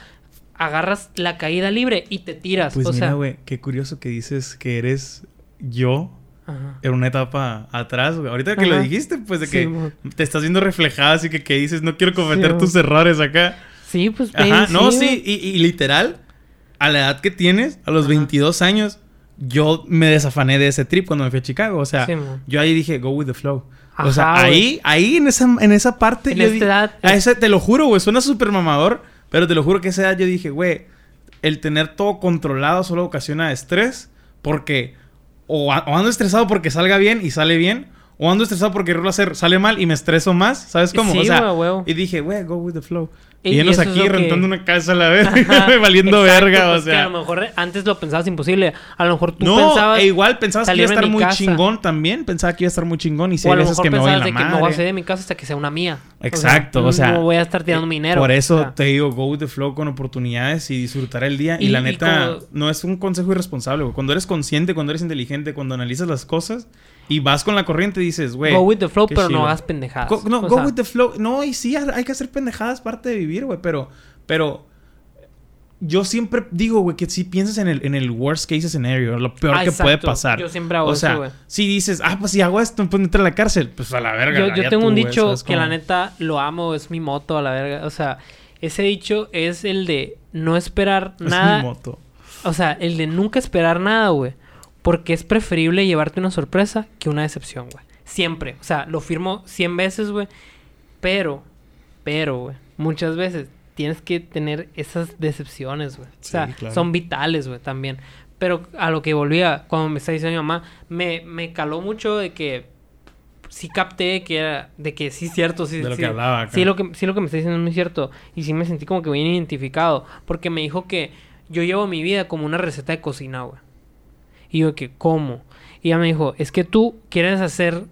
agarras la caída libre y te tiras. Pues o mira, güey, qué curioso que dices que eres yo Ajá. en una etapa atrás, güey. Ahorita que lo Ajá. dijiste, pues de Sí, que te estás viendo reflejada, así que, que dices, no quiero cometer mo- tus errores acá. Sí, pues Ajá, ven, no, sí, y, y literal, a la edad que tienes, a los Ajá. 22 años, yo me desafané de ese trip cuando me fui a Chicago. O sea, Sí, yo ahí dije, go with the flow. o sea, Ajá, güey. ahí, ahí en esa, en esa parte. En esta edad, a te lo juro, güey, suena súper mamador, pero te lo juro que esa edad yo dije, güey, el tener todo controlado solo ocasiona estrés, porque o, o ando estresado porque salga bien y sale bien, o ando estresado porque quiero hacer, sale mal y me estreso más, ¿sabes cómo? Sí, o sea, y dije, güey, go with the flow. Y- Y, y aquí lo que- rentando una casa a la vez, valiendo exacto, verga, pues o que sea. a lo mejor antes lo pensabas imposible. A lo mejor tú no, pensabas. e igual pensabas que iba a estar muy casa. chingón también. Pensaba que iba a estar muy chingón y si o a hay veces que me voy pensabas la de que no voy a madre. salir de mi casa hasta que sea una mía. Exacto, o sea, no voy a estar tirando mi dinero. Por eso o sea. te digo, go with the flow con oportunidades y disfrutar el día. Y, Y- la y neta, como- no es un consejo irresponsable, güey. Cuando eres consciente, cuando eres inteligente, cuando analizas las cosas y vas con la corriente, dices, güey. Go with the flow, pero chido. no hagas pendejadas. Go- no, O go sea, with the flow. No, y sí, hay que hacer pendejadas, parte de vivir, güey. Pero, pero yo siempre digo, güey, que si piensas en el, en el worst case scenario, lo peor Ah, que puede pasar. Yo siempre hago o eso, sea, güey. si dices, ah, pues si hago esto, me puedo meter a la cárcel, pues a la verga. Yo, yo tengo tú, un dicho ¿sabes que la neta lo amo, es mi moto a la verga. O sea, ese dicho es el de no esperar Es mi nada. moto. O sea, el de nunca esperar nada, güey. Porque es preferible llevarte una sorpresa que una decepción, güey. Siempre. O sea, lo firmo 100 veces, güey. Pero, pero, güey. Muchas veces tienes que tener esas decepciones, güey. O sea, claro. son vitales, güey, también. Pero a lo que volvía, cuando me está diciendo mi mamá, me, me caló mucho de que sí capté que era, de que sí es cierto, sí, De lo sí, que hablaba acá. sí lo que, sí lo que me está diciendo es muy cierto. Y sí me sentí como que bien identificado. Porque me dijo que yo llevo mi vida como una receta de cocina, güey. Y yo que, ¿cómo? Y ella me dijo, es que tú quieres hacer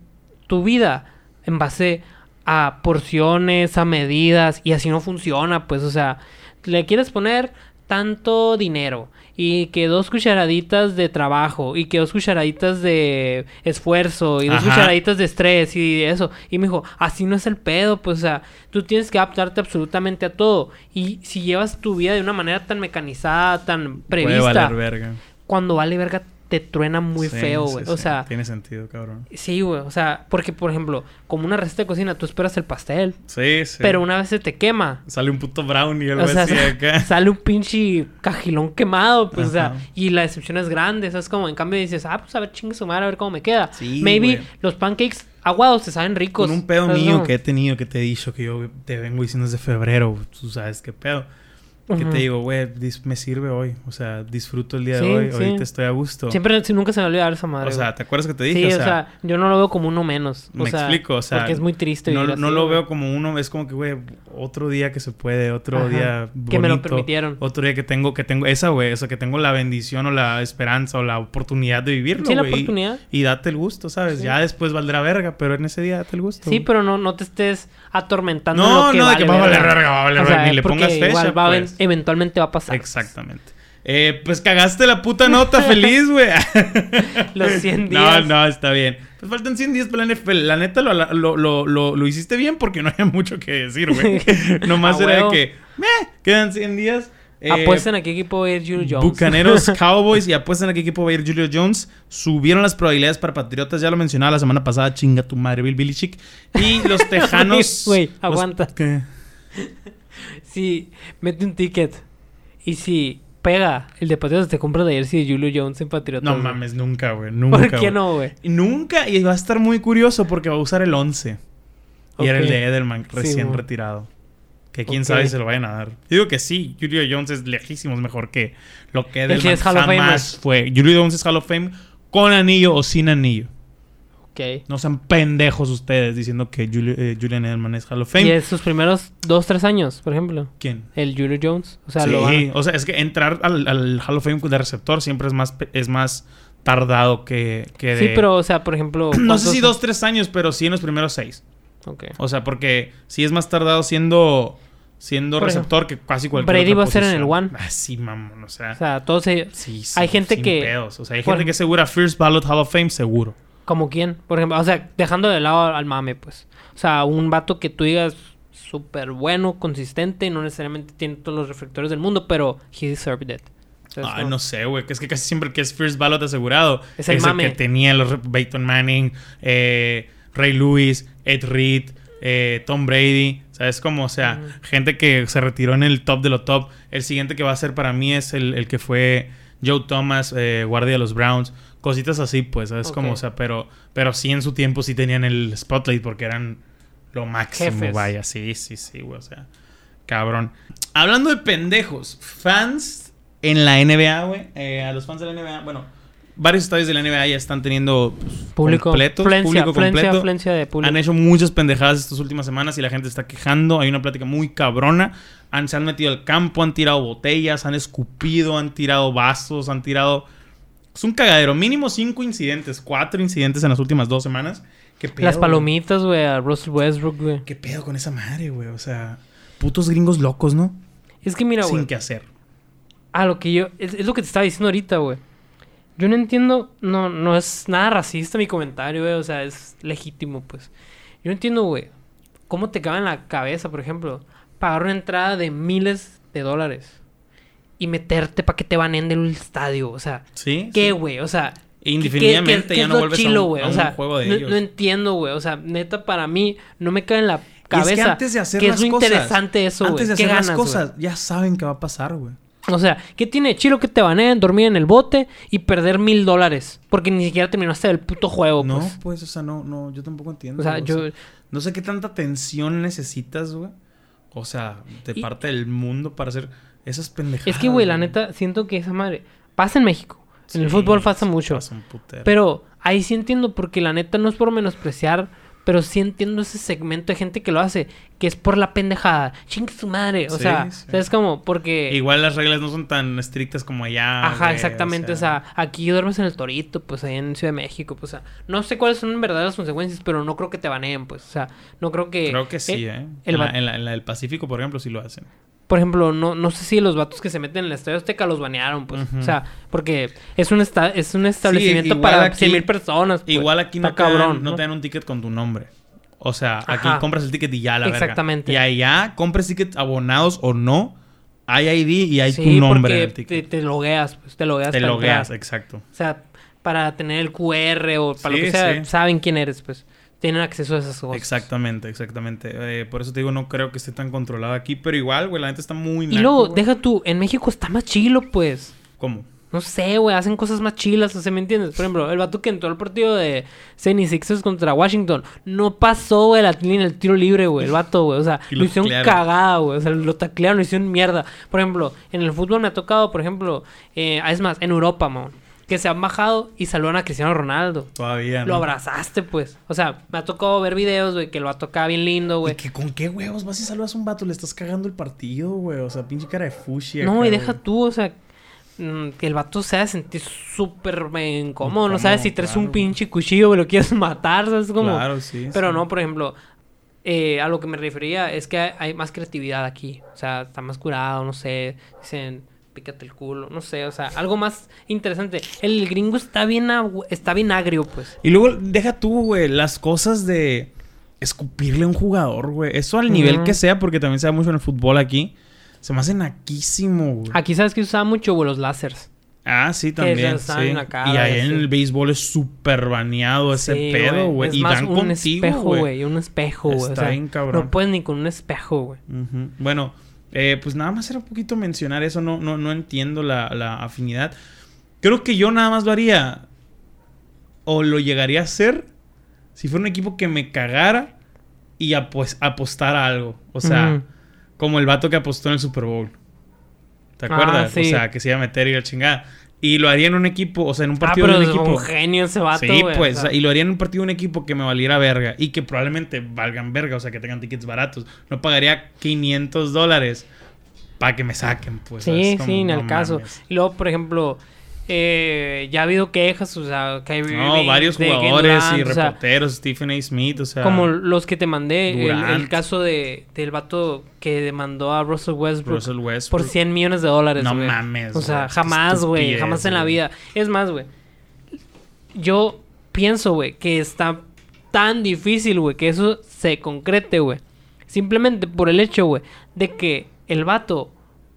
tu vida en base a porciones, a medidas, y así no funciona, pues, o sea, le quieres poner tanto dinero y que dos cucharaditas de trabajo y que dos cucharaditas de esfuerzo y dos Ajá. cucharaditas de estrés y eso. Y me dijo, así no es el pedo, pues, o sea, tú tienes que adaptarte absolutamente a todo. Y si llevas tu vida de una manera tan mecanizada, tan prevista, valer verga. cuando vale verga te truena muy Sí, feo, güey. sí. O sea, Tiene sentido, cabrón. sí, güey. O sea, porque, por ejemplo, como una receta de cocina, tú esperas el pastel, Sí, sí. pero una vez se te quema. Sale un puto brownie algo O sea, acá. sale un pinche cajilón quemado, pues, o sea, Ajá. y la decepción es grande, ¿sabes? Como en cambio dices, ah, pues a ver, chingue su madre, a ver cómo me queda. Sí, Maybe güey. los pancakes aguados te saben ricos. Con un pedo ¿sabes mío cómo? que he tenido, que te he dicho, que yo te vengo diciendo desde febrero, tú sabes qué pedo. Que te digo, güey, me sirve hoy. O sea, disfruto el día Sí, de hoy. sí. Ahorita estoy a gusto. Siempre, si nunca se me olvida esa madre. o sea. ¿te acuerdas que te sí, dije? o sea, yo no lo veo como uno menos. O me sea, explico, o sea, Porque es muy triste. no, no así, lo veo como uno, es como que, güey, otro día que se puede, otro Ajá. día Que me lo permitieron. Otro día que tengo, que tengo esa, güey, o sea, que tengo la bendición o la esperanza o la oportunidad de vivirlo, Sí, la güey, y- oportunidad. Y, date el gusto, ¿sabes? Sí. Ya después valdrá verga, pero en ese día date el gusto. Sí, pero no, no te estés atormentando. en No, lo que no, de que va a valer verga. va a valer verga, ni le pongas fecha, eventualmente va a pasar. Exactamente. Eh, pues cagaste la puta nota, feliz, güey. Los 100 No, días. no, está bien. Pues faltan 100 días para la NFL. La neta lo, lo, lo, lo, hiciste bien porque no había mucho que decir, güey. Nomás era de que, meh, quedan 100 días. Eh, Apuesten a qué equipo va a ir Julio Jones. Bucaneros, Cowboys y apuestan a qué equipo va a ir Julio Jones. Subieron las probabilidades para Patriotas, ya lo mencionaba la semana pasada, chinga tu madre, Bill Belichick. Y los Tejanos. Güey, los- aguanta. ¿Qué? Si mete un ticket y si pega el de Patriotas, te compra la jersey de Julio Jones en Patriotas. No mames, nunca, güey. Nunca. ¿Por qué güey. no, güey? Nunca, y va a estar muy curioso porque va a usar el 11. Y era el de Edelman, recién retirado. Que quién sabe si se lo vayan a dar. Yo digo que sí, Julio Jones es lejísimos mejor que lo que Edelman es Hall of jamás fue. Julio Jones es Hall of Fame con anillo o sin anillo. Ok. No sean pendejos ustedes diciendo que Julio- eh, Julian Edelman es Hall of Fame. Y es sus primeros dos, tres años, por ejemplo. ¿Quién? El Julio Jones. O sea, sí, lo van a- o sea, es que entrar al, al Hall of Fame de receptor siempre es más, es más tardado que, que Sí, de- pero, o sea, por ejemplo... No sé ¿cuántos- si dos, tres años, pero sí en los primeros seis. Ok. O sea, porque si es más tardado siendo siendo Por receptor que casi cualquier Brady va a ser en el one. Ah, sí, mamón, o sea, O sea, todos ellos... sí, sí, hay gente que- pedos. O sea, hay por- gente que asegura First Ballot Hall of Fame seguro. ¿Como quién? Por ejemplo, o sea, dejando de lado al mame, pues. O sea, un vato que tú digas súper bueno, consistente, no necesariamente tiene todos los reflectores del mundo, pero he deserved it. ¿Sabes Ay, cómo? no sé, güey. Que es que casi siempre el que es First Ballot asegurado Es el mame. que tenía los Peyton Manning, eh, Ray Lewis, Ed Reed, eh, Tom Brady. ¿Sabes cómo? O sea, gente que se retiró en el top de lo top. El siguiente que va a ser para mí es el, el que fue Joe Thomas, eh, guardia de los Browns. Cositas así, pues, ¿sabes Ok. cómo? O sea, pero, pero sí en su tiempo sí tenían el spotlight porque eran lo máximo, Jefes. vaya. Sí, sí, sí, güey. O sea, cabrón. Hablando de pendejos, fans en la NBA, güey. eh, a los fans de la NBA, bueno, varios estadios de la NBA ya están teniendo pues, Público, completos, afluencia, público completo. afluencia de público. Han hecho muchas pendejadas estas últimas semanas y la gente está quejando. Hay una plática muy cabrona. Han, se han metido al campo, han tirado botellas, han escupido, han tirado vasos, han tirado. Es un cagadero. Mínimo cinco incidentes, cuatro incidentes en las últimas dos semanas. ¿Qué pedo, Las palomitas, güey, a Russell Westbrook, güey. ¿Qué pedo con esa madre, güey? O sea, putos gringos locos, ¿no? Es que mira, Sin güey. qué hacer. Ah, lo que yo... Es, es lo que te estaba diciendo ahorita, güey. Yo no entiendo... No, no es nada racista mi comentario, güey. O sea, es legítimo, pues. Yo no entiendo, güey. ¿Cómo te cabe en la cabeza, por ejemplo, pagar una entrada de miles de dólares y meterte para que te banen del estadio? O sea, ¿Sí? ¿qué, sí. güey? O sea... ¿qué- Indefinidamente qué- qué ya no vuelves a chilo, un- a O un sea, juego de no, ellos. no entiendo, güey. O sea, neta, para mí no me cae en la Y es que cabeza antes de hacer que las es cosas, interesante eso, güey. Antes de ¿Qué hacer las ganas, güey? cosas, ya saben qué va a pasar, güey. O sea, ¿qué tiene chilo que te baneen, dormir en el bote y perder mil dólares? Porque ni siquiera terminaste el puto juego, No, pues. pues, o sea, no, no, yo tampoco entiendo. O sea, yo... no sé qué tanta tensión necesitas, güey. O sea, de Y- parte del mundo para hacer esas pendejadas. Es que, güey, la neta, siento que esa madre... Pasa en México. en el fútbol pasa mucho. pasa un putero. Pero ahí sí entiendo porque la neta no es por menospreciar Pero sí entiendo ese segmento de gente que lo hace, que es por la pendejada. Ching su madre. O Sí, sea, sí. es como porque. Igual las reglas no son tan estrictas como allá. Ajá, güey, exactamente. O sea, aquí duermes en el Torito, pues ahí en Ciudad de México. Pues, o sea, no sé cuáles son en verdad las consecuencias, pero no creo que te baneen, pues. O sea, no creo que. Creo que sí, ¿eh? el en, la, va- en la- en la del Pacífico, por ejemplo, sí lo hacen. Por ejemplo, no, no sé si los vatos que se meten en el Estadio Azteca los banearon, pues. O sea, porque es un, esta- es un establecimiento para aquí- 100 mil personas. pues. Igual aquí no Está te, dan, cabrón, no ¿no? te dan un ticket con tu nombre. O sea, aquí Ajá. compras el ticket y ya la verga. Exactamente. Y allá compres tickets abonados o no, hay ID y hay Sí, tu nombre en el te, ticket. te logueas, pues. Te logueas Te logueas, entrar. exacto. O sea, para tener el QR o para Sí, lo que sea, sí. saben quién eres, pues. Tienen acceso a esas cosas. Exactamente, exactamente. Eh, por eso te digo, no creo que esté tan controlado aquí. Pero igual, güey, la gente está muy Y naco, luego, güey. deja tú, en México está más chilo, pues. ¿Cómo? No sé, güey, hacen cosas más chilas, o sea, ¿me entiendes? Por ejemplo, el vato que entró al partido de 76ers contra Washington, no pasó, güey, la línea el tiro libre, güey, el vato, güey, o sea, Y lo lo hicieron cagada, güey, o sea, lo taclearon, lo hicieron mierda. Por ejemplo, en el fútbol me ha tocado, por ejemplo, eh, es más, en Europa, man, que se han bajado y saludan a Cristiano Ronaldo. Todavía, Lo ¿no? abrazaste, pues. O sea, me ha tocado ver videos, güey, que lo tocado bien lindo, ¿Y güey. que con qué huevos vas y saludas a un vato? Le estás cagando el partido, güey. O sea, pinche cara de fushi. No, acá, y deja güey. tú, o sea, mm, que el vato se ha sentir súper eh, incómodo. No sabes si traes un pinche cuchillo, güey, lo quieres matar, ¿sabes? Como... Claro, sí. Pero sí. no, por ejemplo, eh, a lo que me refería es que hay, hay más creatividad aquí. O sea, está más curado, no sé. Dicen, pícate el culo, no sé. O sea, algo más interesante. El gringo está bien, está bien agrio, pues. Y luego, deja tú, güey, las cosas de escupirle a un jugador, güey. Eso al nivel que sea, porque también se da mucho en el fútbol aquí. Se me hace naquísimo, güey. Aquí sabes que usaba mucho, güey, los láseres. Ah, sí, también. sí. y ahí en el béisbol es súper baneado ese Sí, pedo, güey. Y dan un contigo, espejo, güey. Un espejo, güey. O Está sea, bien cabrón. no puedes ni con un espejo, güey. Bueno, eh, pues nada más era un poquito mencionar eso. No, no, no entiendo la, la afinidad. Creo que yo nada más lo haría. O lo llegaría a hacer. Si fuera un equipo que me cagara. Y apos- apostara algo. O sea, como el vato que apostó en el Super Bowl. ¿Te Ah, acuerdas? sí. O sea, que se iba a meter y la chingada. Y lo haría en un equipo, o sea, en un Ah, partido pero de un es equipo. un genio ese vato, Sí, pues, o sea. y lo haría en un partido de un equipo que me valiera verga y que probablemente valgan verga, o sea, que tengan tickets baratos. No pagaría 500 dólares para que me saquen, pues. Sí, sí, en no el caso. Y luego, por ejemplo, eh, ya ha habido quejas, o sea, Kyrie No, Irving, varios jugadores Durant, y o sea, reporteros, Stephen A. Smith, o sea. como los que te mandé, el, el caso de del vato que demandó a Russell Westbrook Russell Westbrook. por 100 millones de dólares, No güey. mames, O sea, jamás, güey, jamás en la vida. Es más, güey, yo pienso, güey, que está tan difícil, güey, que eso se concrete, güey. Simplemente por el hecho, güey, de que el vato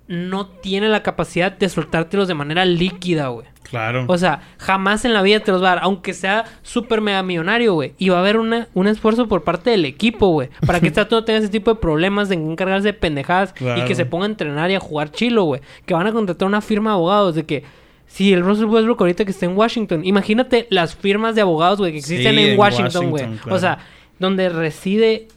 no tiene la capacidad de soltártelos de manera líquida, güey. Claro. O sea, jamás en la vida te los va a dar, aunque sea súper mega millonario, güey. Y va a haber una, un esfuerzo por parte del equipo, güey. Para que vato no tenga ese tipo de problemas de encargarse de pendejadas y que se ponga a entrenar y a jugar chilo, güey. Que van a contratar una firma de abogados de que... Si el Russell Westbrook ahorita que está en Washington, imagínate las firmas de abogados, güey, que existen Sí, en en Washington, güey. O sea, donde reside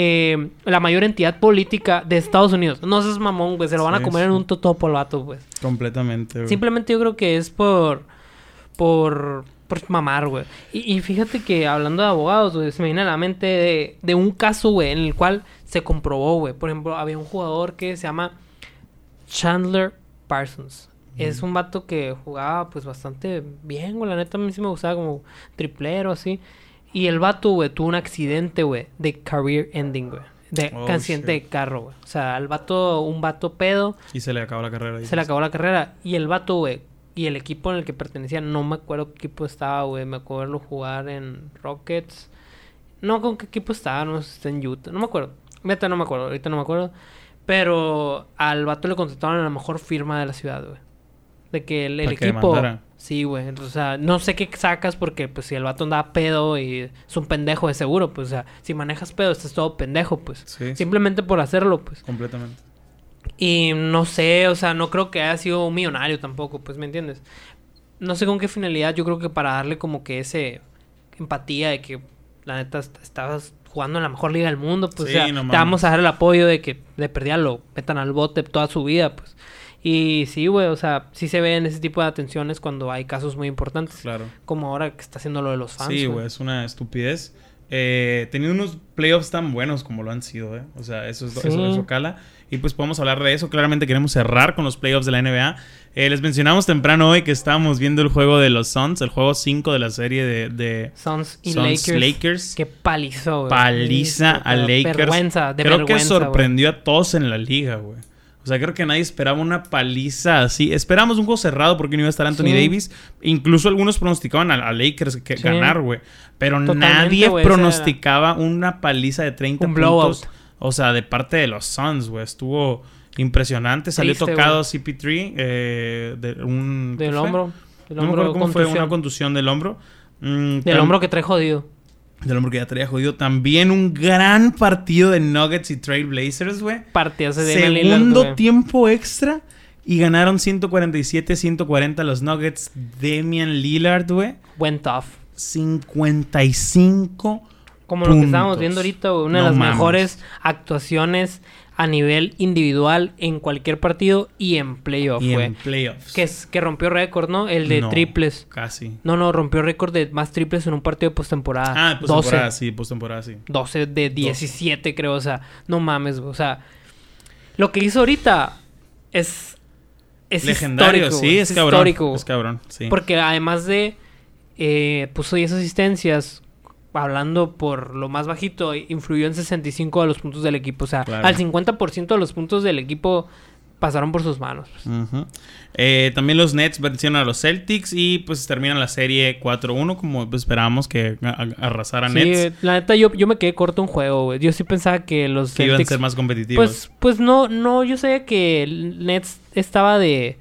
eh, la mayor entidad política de Estados Unidos. No seas mamón, güey. Se lo van a Sí, comer en un totopo al vato, güey. Completamente, güey. Simplemente yo creo que es por. por. por mamar, güey. Y, y fíjate que hablando de abogados, güey, se me viene a la mente de, de un caso, güey, en el cual se comprobó, güey. Por ejemplo, había un jugador que se llama Chandler Parsons. Es un vato que jugaba, pues, bastante bien, güey. La neta, a mí sí me gustaba como triplero, así. Y el vato, güey, tuvo un accidente, güey, de career ending, güey. De Oh, accidente shit. de carro, güey. O sea, el vato, un vato pedo, Y se le acabó la carrera. se le acabó la carrera. Y el vato, güey, y el equipo en el que pertenecía, no me acuerdo qué equipo estaba, güey. Me acuerdo verlo jugar en Rockets. No, con qué equipo estaba, no sé si está en Utah. No me acuerdo. Neta, no me acuerdo, ahorita no me acuerdo. Pero al vato le contrataron a la mejor firma de la ciudad, güey. De que el, el que equipo. demandara. Sí, güey. O sea, no sé qué sacas porque, pues, si el vato andaba pedo y es un pendejo de seguro, pues, o sea, si manejas pedo, estás todo pendejo, pues. Sí, sí, Simplemente por hacerlo, pues. completamente. Y no sé, o sea, no creo que haya sido un millonario tampoco, pues, ¿me entiendes? No sé con qué finalidad, yo creo que para darle como que ese empatía de que la neta est- estabas jugando en la mejor liga del mundo, pues, Sí, o sea, no te vamos a dar el apoyo de que de perdida lo metan al bote toda su vida, pues. Y sí, güey, o sea, sí se ven ese tipo de atenciones cuando hay casos muy importantes, Claro. como ahora que está haciendo lo de los fans. Sí, güey, es una estupidez. eh, teniendo unos playoffs tan buenos como lo han sido, ¿eh? O sea, eso es Sí. eso, eso cala. Y pues podemos hablar de eso. Claramente queremos cerrar con los playoffs de la NBA. Eh, les mencionamos temprano hoy que estábamos viendo el juego de los Suns, el juego 5 de la serie de, de Suns y Suns Lakers. Lakers. Qué palizó, güey. Paliza a Lakers. Vergüenza, de creo vergüenza, que sorprendió a todos en la liga, güey. O sea, creo que nadie esperaba una paliza así. Esperamos un juego cerrado porque no iba a estar Anthony Sí. Davis. Incluso algunos pronosticaban a, a Lakers que Sí. ganar, güey. Pero Totalmente, nadie pronosticaba una paliza de 30 Un puntos. blowout. O sea, de parte de los Suns, güey. Estuvo impresionante. Salió Triste, tocado CP3 eh, de un... ¿qué Del hombro. Del No me acuerdo cómo fue, una contusión del hombro. Mm, Del hombro que trae jodido. Del hombro que ya traía jodido. También un gran partido de Nuggets y Trailblazers, güey. Partidas de Lillard, Segundo güey. tiempo extra. Y ganaron 147-140 los Nuggets. Damian Lillard, güey. Went off. 55. Como lo que estábamos viendo ahorita, güey, una de las mames. mejores actuaciones a nivel individual en cualquier partido y en playoff, Y en playoffs. Que, es, que rompió récord, ¿no? El de No, triples. Casi. No, no, rompió récord de más triples en un partido de postemporada. Ah, pues 12. temporada, sí, postemporada, sí. 12 de 17, creo. O sea, no mames. O sea, lo que hizo ahorita es. Es Legendario, histórico, sí, güey. es cabrón. histórico. Es cabrón, sí. Porque además de. eh, puso 10 asistencias. Hablando por lo más bajito, influyó en 65 de los puntos del equipo. O sea, Claro. al 50% de los puntos del equipo pasaron por sus manos. Ujú. Eh, también los Nets vencieron a los Celtics y pues terminan la serie 4-1 como pues, esperábamos que arrasara Sí, Nets. la neta, yo, yo me quedé corto un juego, güey. Yo sí pensaba que los Que iban a ser más competitivos. Pues, pues no, no, yo sabía que Nets estaba de,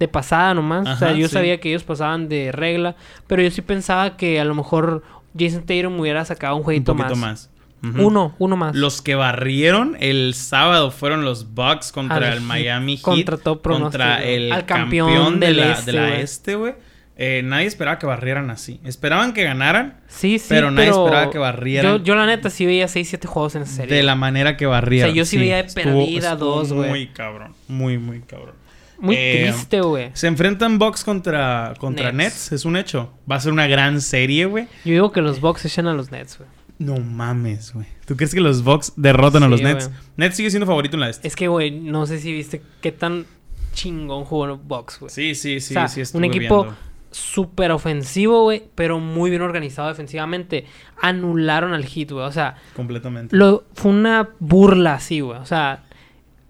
de pasada nomás. o sea, Ajá, yo sí. sabía que ellos pasaban de regla. Pero yo sí pensaba que a lo mejor Jason Tatum hubiera sacado un un jueguito poquito más. Uno, uno más. Los que barrieron el sábado fueron los Bucks contra Al el Heat, Miami Heat. contra todo pronóstico, contra el Al campeón, campeón de la, este, de la este, güey. Eh, nadie esperaba que barrieran así. Esperaban que ganaran sí, sí, pero nadie esperaba que barrieran. Yo, yo la neta sí veía 6, 7 juegos en serie. de la manera que barrieron. O sea, yo sí veía de perdida estuvo dos, güey. Muy cabrón. Muy, muy cabrón. Muy Eh, triste, güey. Se enfrentan Bucks contra, contra Nets. Nets. Es un hecho. Va a ser una gran serie, güey. Yo digo que los Bucks echan a los Nets, güey. No mames, güey. ¿Tú crees que los Bucks derrotan a los Nets? Nets sigue siendo favorito en la este. Es que, güey, no sé si viste qué tan chingón jugó los Bucks, güey. Sí, sí, sí, O sea, sí. un equipo súper ofensivo, güey, pero muy bien organizado defensivamente. Anularon al hit, güey. O sea, Completamente. lo, fue una burla así, güey. O sea,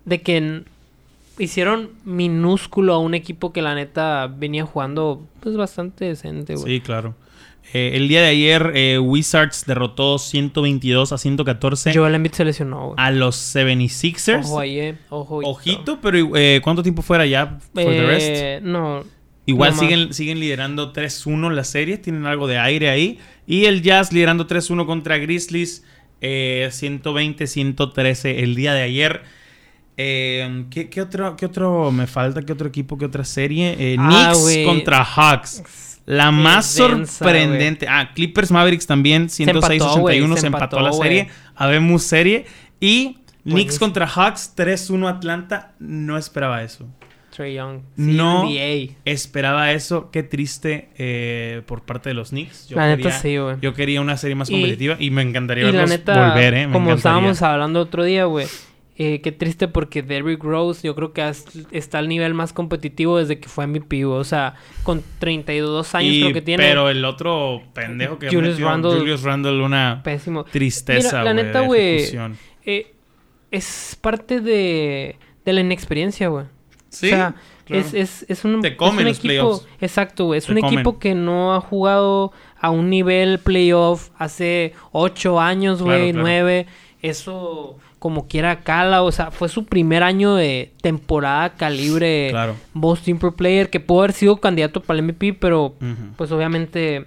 de que hicieron minúsculo a un equipo que la neta venía jugando pues bastante decente, güey. Sí, claro. Eh, el día de ayer, eh, Wizards derrotó 122 a 114 Joel Embiid se lesionó, güey. a los 76ers. Ojo ahí, eh. Ojo. Ojito, pero eh, ¿cuánto tiempo fuera ya for the rest? Eh, no. Igual siguen, siguen liderando 3-1 la serie, tienen algo de aire ahí. Y el Jazz liderando 3-1 contra Grizzlies, eh, 120-113 el día de ayer. Eh, ¿qué, qué otro, ¿Qué otro me falta? ¿Qué otro equipo? ¿Qué otra serie? Eh, Ah, Knicks contra Hawks. La Qué más densa, sorprendente. Ah, Clippers Mavericks también, 106-81. güey, Se, se empató, la serie. Habemos serie. Y Knicks contra Hawks, 3-1 Atlanta. No esperaba eso. Trey Young. No. CNBA. Esperaba eso. Qué triste eh, por parte de los Knicks. Yo, La neta quería, sí, güey. yo quería una serie más competitiva y, me encantaría Y la verlos neta, volver, ¿eh? Me como encantaría. estábamos hablando otro día, güey. Eh, qué triste porque Derrick Rose yo creo que has- está al nivel más competitivo desde que fue MVP. O sea, con 32 años Y- creo que tiene. Pero el otro pendejo que Julius metió, Randle- Julius Randle, una Pésimo. tristeza, Mira, la güey, neta, güey. Eh, es parte de, de la inexperiencia, güey. Sí, o sea, claro. es, es, es un, Te comen es un los equipo. playoffs. Exacto, güey. Es Te un comen. equipo que no ha jugado a un nivel playoff hace ocho años, Claro, güey, claro. nueve. Eso como quiera cala. O sea, fue su primer año de temporada calibre Claro. Most Improved Player, que pudo haber sido candidato para el MVP, pero pues obviamente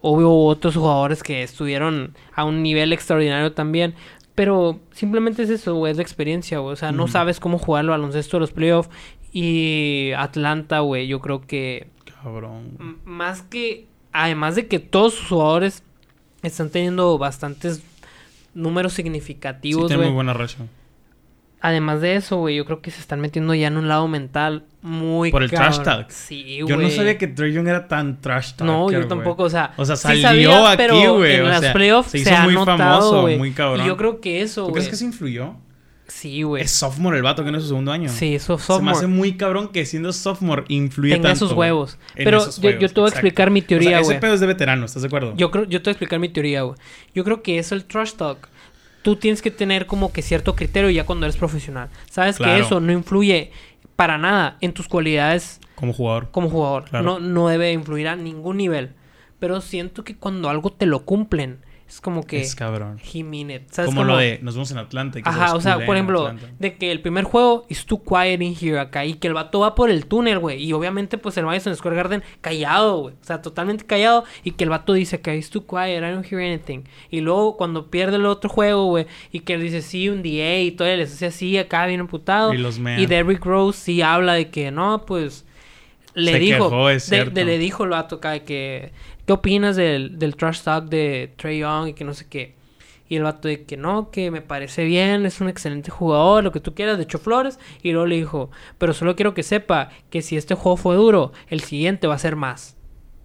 hubo otros jugadores que estuvieron a un nivel extraordinario también. Pero simplemente es eso, güey, es la experiencia, güey. O sea, no sabes cómo jugar el baloncesto de los playoffs. Y Atlanta, güey, yo creo que Cabrón. más que, además de que todos sus jugadores están teniendo bastantes números Sí, significativos, tiene muy güey. buena racha. Además de eso, güey, yo creo que se están metiendo ya en un lado mental muy Por el trash talk. Sí, Yo no güey. sabía que Trey Young era tan trash talker, No, yo güey. tampoco, o sea, O sea, sí salió sabía, aquí, pero güey, En o las sea, playoffs se se, hizo ha muy notado, famoso, güey. muy cabrón. Y yo creo que eso, ¿Tú güey. crees que se influyó? Sí, güey. Es sophomore el vato, que no es su segundo año. Sí, eso Se me hace sophomore. muy cabrón que siendo sophomore influye Tenga tanto. esos güey, huevos. en Pero esos yo, yo te voy a exacto. explicar mi O sea, teoría, ese güey. pedo es de veterano, ¿estás de acuerdo? Yo creo, yo te voy a explicar mi teoría, güey. Yo creo que eso, el trash talk, tú tienes que tener como que cierto criterio ya cuando eres profesional. Sabes Claro. que eso no influye para nada en tus cualidades Como jugador. como jugador. Claro. No, no debe influir a ningún nivel. Pero siento que cuando algo te lo cumplen, es como que Es cabrón. he mean it. ¿Sabes Como lo de nos vemos en Atlanta. y que se Ajá, o sea, por ejemplo, de que el primer juego is too quiet in here acá y que el vato va por el túnel, güey. Y obviamente, pues el Madison Square Garden callado, güey. O sea, totalmente callado. Y que el vato dice que is too quiet, I don't hear anything. Y luego cuando pierde el otro juego, güey, y que él dice sí, un DA y todo, él les hace así acá bien emputado. Y los mea. Y Derrick Rose sí habla de que no, pues. Le Se dijo, quejó, es de- cierto. de- le dijo el vato acá de que, ¿qué opinas del, del trash talk de Trey Young y que no sé qué? Y el vato de que no, que me parece bien, es un excelente jugador, lo que tú quieras, de hecho flores. Y luego le dijo, pero solo quiero que sepa que si este juego fue duro, el siguiente va a ser más.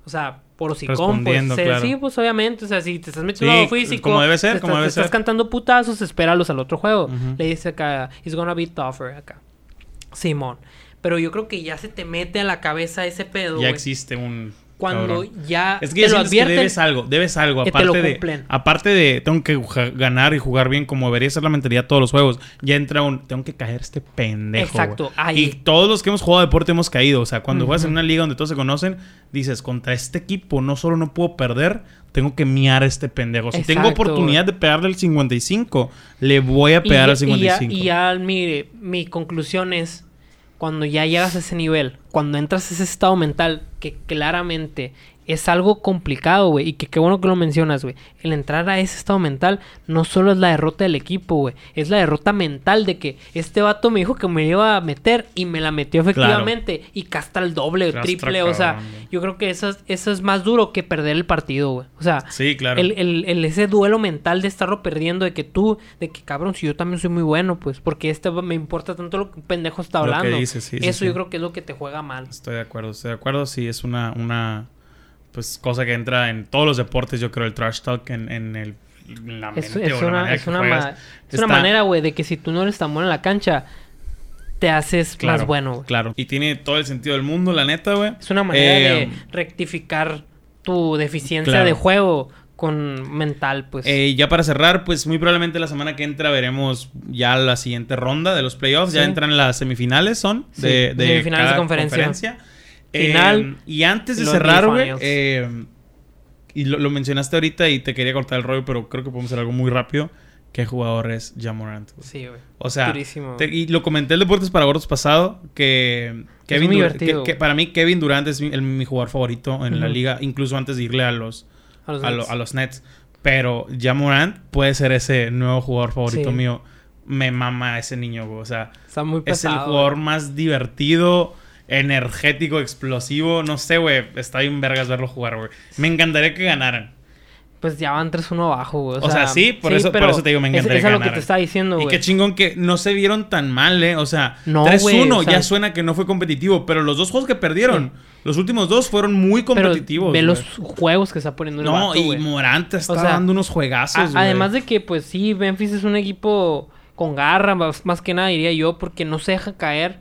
O sea, por hocicón, pues. Se- claro. Sí, pues obviamente, o sea, si te estás metiendo Sí, físico, como debe ser, te como estás, debe te estás ser. cantando putazos, espéralos al otro juego. Le dice acá, it's gonna be tougher acá. Simón. Pero yo creo que ya se te mete a la cabeza ese pedo, Ya existe un. Cuando cabrón. ya Es te que ya lo que advierten. debes algo, debes algo. te Aparte de, aparte de tengo que ganar y jugar bien como debería ser la mentalidad de todos los juegos. Ya entra un tengo que caer este pendejo. Exacto, ahí. Y todos los que hemos jugado deporte hemos caído. O sea, cuando juegas en una liga donde todos se conocen, dices, contra este equipo no solo no puedo perder, tengo que miar a este pendejo. Si tengo oportunidad de pegarle al 55, le voy a pegar al 55. Y ya, y ya mire, mi conclusión es, cuando ya llegas a ese nivel, cuando entras a ese estado mental, que claramente es algo complicado, güey, y que qué bueno que lo mencionas, güey. El entrar a ese estado mental no solo es la derrota del equipo, güey, es la derrota mental de que este vato me dijo que me iba a meter y me la metió efectivamente y casta el doble o triple, o sea, güey. yo creo que eso, es- eso es más duro que perder el partido, güey. O sea, Sí, claro. el, el- el- ese duelo mental de estarlo perdiendo, de que tú, de que cabrón, si yo también soy muy bueno, pues, porque este me importa tanto lo que un pendejo está Lo que hablando. dice, sí, Eso sí. yo creo que es lo que te juega mal. Estoy de acuerdo, estoy de acuerdo. Sí, es una, una pues cosa que entra en todos los deportes, yo creo, el trash talk en, en el en la Es, mente es o la una, manera es que una, juegas. ma- es una manera, güey, de que si tú no eres tan bueno en la cancha, te haces Claro, más bueno, güey. Claro. Y tiene todo el sentido del mundo, la neta, güey. Es una manera Eh, de rectificar tu deficiencia claro. de juego con mental, pues. eh, ya para cerrar, pues muy probablemente la semana que entra veremos ya la siguiente ronda de los playoffs. Ya entran las semifinales, son Sí, de, de semifinales de conferencia. Eh, Final y antes de cerrar, güey, eh, y lo, lo mencionaste ahorita y te quería cortar el rollo, pero creo que podemos hacer algo muy rápido. ¿Qué jugador es Jamorant? güey? sí, güey. O sea, Durísimo. te- y lo comenté el Deportes para Gordos pasado, que Kevin muy Dur- divertido, que- que güey. para mí Kevin Durant es mi, el- mi jugador favorito en la liga, incluso antes de irle a los, A los a, lo- Nets. a los Nets. Pero Jamorant puede ser ese nuevo jugador favorito Sí. mío. Me mama ese niño, güey. O sea, Está muy es el jugador más divertido, energético, explosivo. No sé, güey. Está bien vergas verlo jugar, güey. Me encantaría que ganaran. Pues ya van 3-1 abajo, güey. O sea, sí, por eso- por pero eso te digo, me encantaría Es, es lo que ganar. te estaba diciendo, Y qué chingón que no se vieron tan mal, ¿eh? O sea, No, 3-1 güey, o sea- ya suena que no fue competitivo, pero los dos juegos que perdieron, los últimos dos fueron muy Pero competitivos. ve güey. los juegos que está poniendo el No, vato, y. Morante está O sea, dando unos juegazos, güey. además de que, pues sí, Memphis es un equipo con garra, más, más que nada diría yo, porque no se deja caer.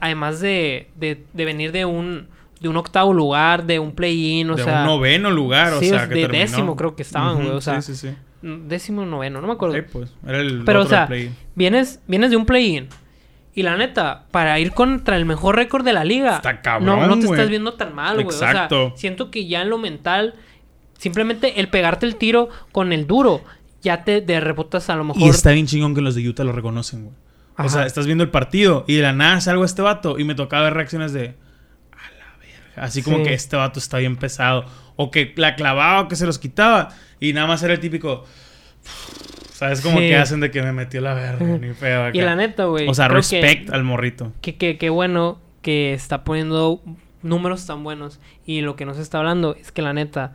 Además de, de, de venir de un, de un octavo lugar, de un play-in, o de sea... un noveno lugar, o sea, que de terminó. décimo creo que estaban, güey, o sea, Sí, sí, sí. Décimo noveno, no me acuerdo. Sí, pues, era el Pero, o sea, vienes, vienes de un play-in. Y la neta, para ir contra el mejor récord de la liga, Está cabrón, no, no te estás viendo tan mal, güey. O sea, Exacto. siento que ya en lo mental, simplemente el pegarte el tiro con el duro, ya te de rebotas a lo mejor. Y está bien chingón que los de Utah lo reconocen, güey. O sea, estás viendo el partido y de la nada salgo a este vato y me tocaba ver reacciones de... A la verga. Así como Sí. que este vato está bien pesado. O que la clavaba o que se los quitaba. Y nada más era el típico... ¿Sabes? Como Sí. que hacen de que me metió la verga. Ni pedo acá. Y la neta, güey. O sea, que- respect al morrito. Que, que, que bueno que está poniendo números tan buenos. Y lo que nos está hablando es que la neta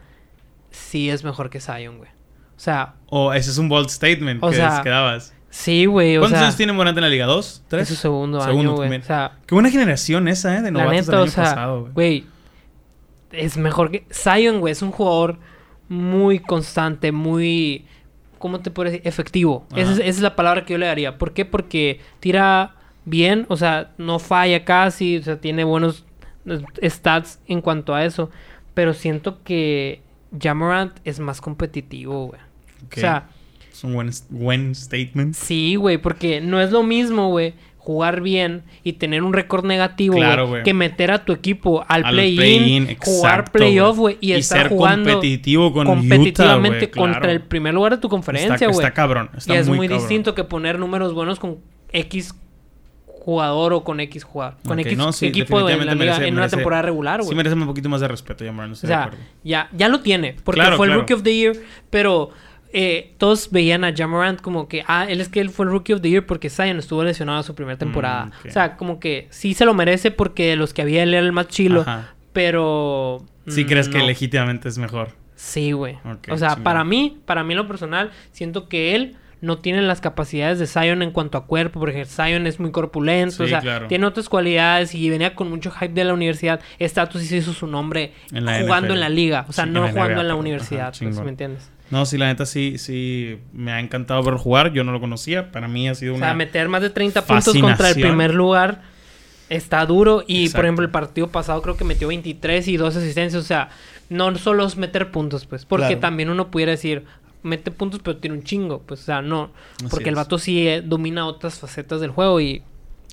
sí es mejor que Zion, güey. O sea, O ese es un bold statement O que sea, quedabas. Sí, güey, o ¿Cuántos sea, años tiene Morant en la liga? ¿Dos? ¿Tres? es su segundo, Segundo año, güey. O sea, Qué buena generación esa, ¿eh? De la novatos neta, del o año sea, pasado, güey. es mejor que Zion, güey, es un jugador muy constante, muy ¿cómo te puedo decir? efectivo. Esa es, Ajá. esa es la palabra que yo le daría. ¿Por qué? Porque tira bien, o sea, no falla casi, o sea, tiene buenos eh, stats en cuanto a eso, pero siento que Jamorant es más competitivo, güey. O sea, Es un buen, buen statement. Sí, güey, porque no es lo mismo, güey, jugar bien y tener un récord negativo, Claro, güey, que meter a tu equipo al, play-in, play-in, jugar playoff, güey. y, Y estar ser jugando competitivo con competitivamente Utah, güey, contra claro. el primer lugar de tu Está, conferencia, güey. está cabrón. Está Y es muy, muy, cabrón. distinto que poner números buenos con X jugador o con X jugador. Con Ok, X no, sí, equipo en, la liga, merece- en una merece- temporada regular, güey. Sí merece un poquito más de respeto, ya, O de sea, acuerdo. ya, ya lo tiene, porque Claro, fue el claro. Rookie of the Year, pero eh, todos veían a Jamorant como que, ah, él es que él fue el Rookie of the Year porque Zion estuvo lesionado su primera temporada. Mm. O sea, como que sí se lo merece porque de los que había él era el más chilo, Ajá. pero... Sí mm, crees que legítimamente es mejor. Sí, güey. O sea, para mí, para mí en lo personal, siento que él no tiene las capacidades de Zion en cuanto a cuerpo, porque Zion es muy corpulento, Sí, o sea, claro. tiene otras cualidades y venía con mucho hype de la universidad. Status hizo su nombre En jugando NFL. en la liga, o sea, Sí, no en jugando NBA, en la universidad, Ajá, pues. ¿me entiendes? No, sí, la neta sí, sí me ha encantado verlo jugar. Yo no lo conocía. Para mí ha sido O una. sea, meter más de 30 puntos contra el primer lugar está duro. Y, Exacto. por ejemplo, el partido pasado creo que metió 23 y 2 asistencias. O sea, no solo es meter puntos, pues. Porque Claro. también uno pudiera decir, mete puntos pero tiene un chingo. Pues, o sea, no. Así Porque el vato sí eh, domina otras facetas del juego y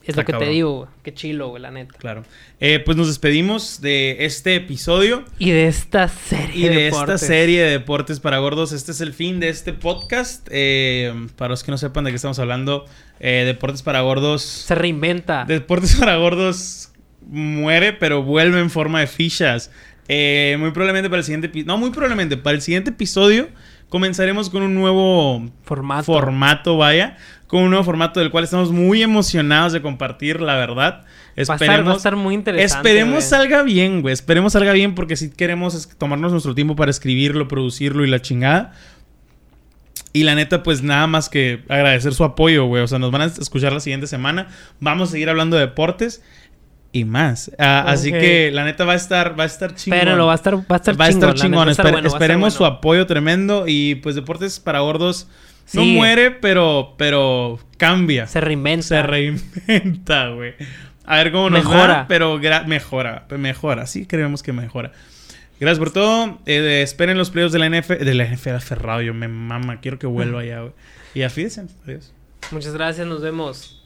es lo que cabrón. te digo, güey. Qué chilo, güey, la neta. Claro. Eh, pues nos despedimos de este episodio. Y de esta serie Y de deportes. esta serie de deportes para gordos, este es el fin de este podcast. Eh, para los que no sepan de qué estamos hablando, eh, Deportes para Gordos. Se reinventa. Deportes para Gordos muere, pero vuelve en forma de fichas. Muy probablemente para el siguiente episodio. No, muy probablemente para el siguiente episodio comenzaremos con un nuevo Formato. formato, vaya. Con un nuevo formato del cual estamos muy emocionados de compartir, la verdad. va, a estar, Esperemos, va a estar muy interesante. esperemos güey. salga bien, güey. Esperemos salga bien porque si queremos es tomarnos nuestro tiempo para escribirlo, producirlo y la chingada. Y la neta, pues nada más que agradecer su apoyo, güey. O sea, nos van a escuchar la siguiente semana. Vamos a seguir hablando de deportes y más. Ah, Así Ok. que la neta va a estar, va a estar chingón. Pero lo va a estar, va a estar Va a estar chingón, chingón. va a estar Esper- bueno, va a estar esperemos su bueno. apoyo tremendo. Y pues Deportes para Gordos no muere, pero, pero cambia. Se reinventa. Se reinventa, güey. A ver cómo nos Mejora. pero mejora, mejora. Sí, creemos que mejora. Gracias por todo. Eh, esperen los playoffs de la NFL. De la NFL aferrado, yo me mama. Quiero que vuelva ya, güey. Y afídense. Adiós. Muchas gracias, nos vemos.